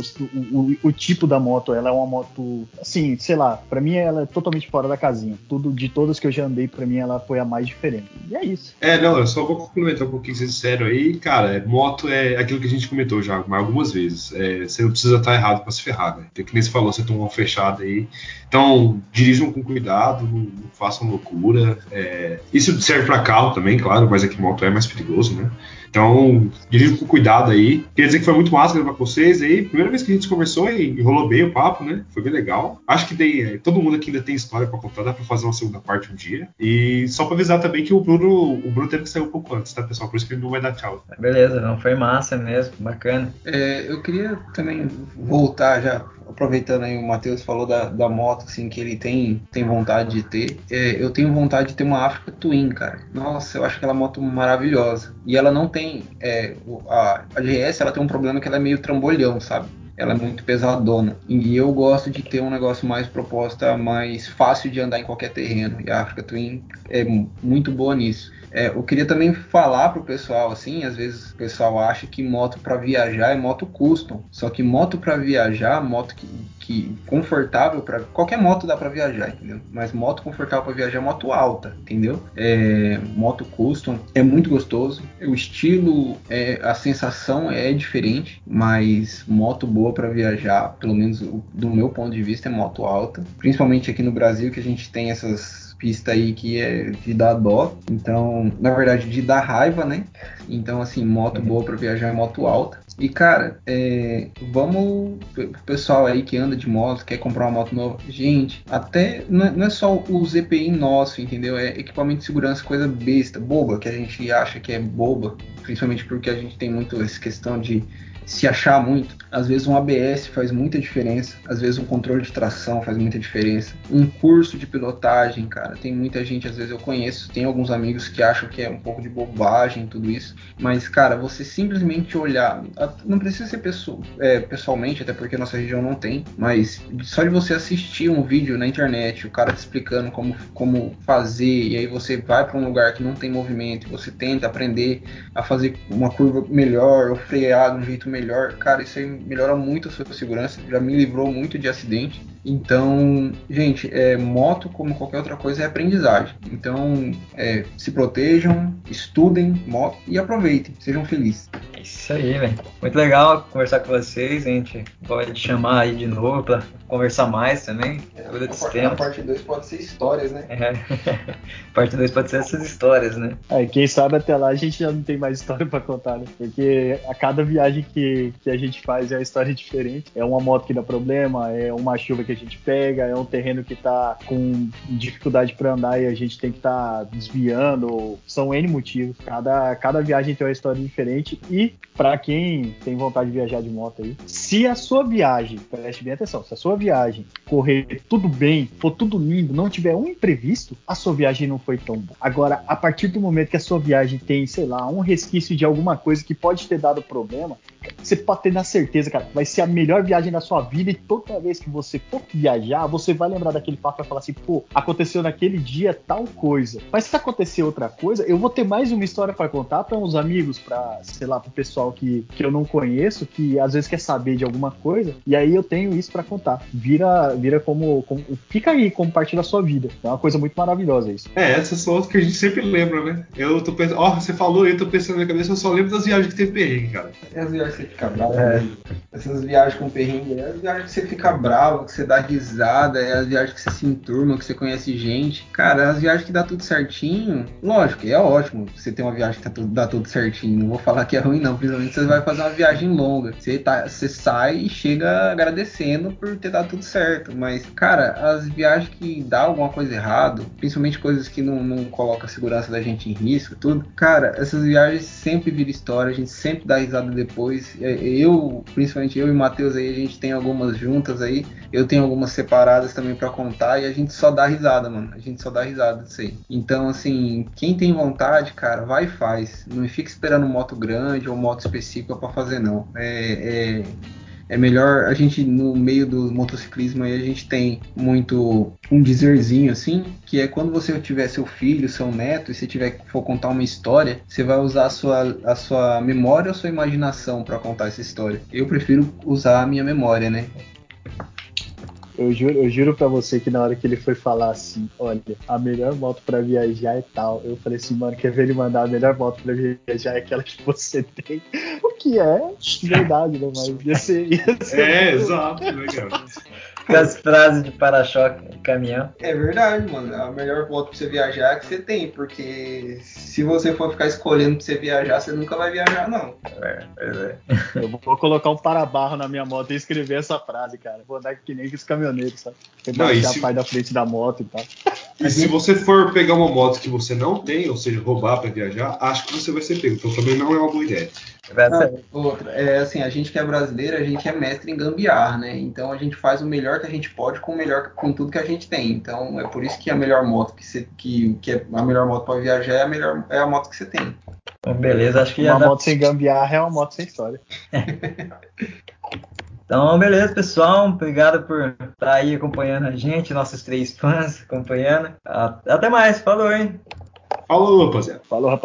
o, o tipo da moto. Ela é uma moto, assim, sei lá, para mim ela é totalmente fora da casinha. Tudo de todas que eu já andei, para mim ela foi a mais diferente. E é isso. É, não, eu só vou complementar um pouquinho vocês disseram aí. Cara, moto é aquilo que a gente comentou já algumas vezes. É, você não precisa estar errado para se ferrar, né? Tem que nem você falou, você tomou uma fechada aí. Então, dirijam com cuidado, não, não façam loucura. É, isso serve para carro também, claro, mas aqui moto é mais perigoso, né? Então, dirijo com cuidado aí. Queria dizer que foi muito massa gravar com vocês aí. Primeira vez que a gente conversou e rolou bem o papo, né? Foi bem legal. Acho que daí, é, todo mundo aqui ainda tem história para contar, dá para fazer uma segunda parte um dia. E só para avisar também que o Bruno, o Bruno teve que sair um pouco antes, tá, pessoal? Por isso que ele não vai dar tchau. Beleza, não foi massa mesmo, bacana. É, eu queria também voltar já aproveitando aí o Matheus falou da, da moto, assim, que ele tem, tem vontade de ter. É, eu tenho vontade de ter uma Africa Twin, cara. Nossa, eu acho aquela moto maravilhosa. E ela não tem. É, a, a GS ela tem um problema que ela é meio trambolhão, sabe? ela é muito pesadona. E eu gosto de ter um negócio mais proposta, mais fácil de andar em qualquer terreno. E a Africa Twin é muito boa nisso. É, eu queria também falar pro pessoal assim, às vezes o pessoal acha que moto para viajar é moto custom. Só que moto para viajar, moto que, que confortável para qualquer moto dá para viajar, entendeu? Mas moto confortável para viajar é moto alta, entendeu? É, moto custom é muito gostoso. O estilo, é, a sensação é diferente, mas moto boa para viajar, pelo menos do meu ponto de vista, é moto alta. Principalmente aqui no Brasil que a gente tem essas pista aí que é de dar dó. Então, na verdade, de dar raiva, né? Então, assim, moto boa para viajar é moto alta. E, cara, é, vamos. Pessoal aí que anda de moto, quer comprar uma moto nova. Gente, até. Não é, não é só o ZPI nosso, entendeu? É equipamento de segurança, coisa besta, boba, que a gente acha que é boba. Principalmente porque a gente tem muito essa questão de se achar muito. Às vezes um ABS faz muita diferença, às vezes um controle de tração faz muita diferença. Um curso de pilotagem, cara, tem muita gente, às vezes eu conheço, tem alguns amigos que acham que é um pouco de bobagem tudo isso, mas cara, você simplesmente olhar, não precisa ser pessoa, é, pessoalmente, até porque nossa região não tem, mas só de você assistir um vídeo na internet, o cara te explicando como, como fazer, e aí você vai para um lugar que não tem movimento, você tenta aprender a fazer uma curva melhor, ou frear de um jeito melhor melhor, cara, isso aí melhora muito a sua segurança, já me livrou muito de acidente. Então, gente, é, moto, como qualquer outra coisa, é aprendizagem. Então, é, se protejam, estudem moto e aproveitem, sejam felizes. É isso aí, velho. Muito legal conversar com vocês. A gente pode chamar aí de novo para conversar mais também. É, a, parte 2 pode ser histórias, né? É. parte 2 pode ser essas histórias, né? É, quem sabe até lá a gente já não tem mais história para contar, né? Porque a cada viagem que, que a gente faz é uma história diferente. É uma moto que dá problema, é uma chuva que a gente pega, é um terreno que tá com dificuldade para andar e a gente tem que estar tá desviando. São N motivos. Cada, cada viagem tem uma história diferente. E para quem tem vontade de viajar de moto aí, se a sua viagem, preste bem atenção, se a sua viagem correr tudo bem, for tudo lindo, não tiver um imprevisto, a sua viagem não foi tão boa. Agora, a partir do momento que a sua viagem tem, sei lá, um resquício de alguma coisa que pode ter dado problema, você pode ter na certeza, cara, vai ser a melhor viagem da sua vida e toda vez que você for viajar, você vai lembrar daquele fato e vai falar assim, pô, aconteceu naquele dia tal coisa. Mas se acontecer outra coisa, eu vou ter mais uma história para contar para uns amigos, para sei lá, pro pessoal que, que eu não conheço, que às vezes quer saber de alguma coisa, e aí eu tenho isso para contar. Vira, vira como, como, Fica aí como parte da sua vida. É uma coisa muito maravilhosa isso. É, essas são as que a gente sempre lembra, né? Eu tô pensando, ó, oh, você falou, eu tô pensando na minha cabeça, eu só lembro das viagens que teve perrengue, cara. É as viagens que você fica bravo, é. Né? essas viagens com perrengue, é as viagens que você fica bravo, que você dá risada, é as viagens que você se enturma, que você conhece gente. Cara, as viagens que dá tudo certinho, lógico, é ótimo você ter uma viagem que tá dá tudo certinho. Não vou falar que é ruim, não, principalmente você vai fazer uma viagem longa. Você, tá, você sai e chega agradecendo por ter dado tudo certo. Mas, cara, as viagens que dá alguma coisa errado, principalmente coisas que não, não colocam a segurança da gente em risco tudo, cara, essas viagens sempre viram história, a gente sempre dá risada depois. É, eu, principalmente eu e o Matheus aí, a gente tem algumas juntas aí, eu tenho algumas separadas também para contar e a gente só dá risada, mano. A gente só dá risada disso aí. Então, assim, quem tem vontade, cara, vai e faz. Não fica esperando moto grande ou moto específica para fazer, não. É, é, é melhor a gente no meio do motociclismo aí a gente tem muito um dizerzinho assim, que é quando você tiver seu filho, seu neto, e você tiver for contar uma história, você vai usar a sua, a sua memória ou a sua imaginação para contar essa história. Eu prefiro usar a minha memória, né? Eu juro, eu juro pra você que na hora que ele foi falar assim, olha, a melhor moto pra viajar é tal. Eu falei assim, mano, quer ver ele mandar a melhor moto pra viajar é aquela que você tem. O que é verdade, né? Mas ia ser. Ia ser é, exato, legal. Com as frases de para-choque de caminhão. É verdade, mano. A melhor moto pra você viajar é que você tem, porque se você for ficar escolhendo pra você viajar, você nunca vai viajar, não. É, pois é. Eu vou colocar um para-barro na minha moto e escrever essa frase, cara. Vou andar que nem os caminhoneiros, sabe? Não, deixar se... a parte da frente da moto e tal. E se você for pegar uma moto que você não tem, ou seja, roubar para viajar, acho que você vai ser pego. Então também não é uma boa ideia. Não, outra, é assim, a gente que é brasileiro, a gente é mestre em gambiar, né? Então a gente faz o melhor que a gente pode com o melhor com tudo que a gente tem. Então é por isso que a melhor moto que você que, que é a melhor moto para viajar é a melhor é a moto que você tem. Beleza, acho que uma moto sem gambiar é uma moto sem história. Então, beleza, pessoal. Obrigado por estar aí acompanhando a gente, nossos três fãs acompanhando. Até mais. Falou, hein? Falou, rapaziada. Falou, rapaziada.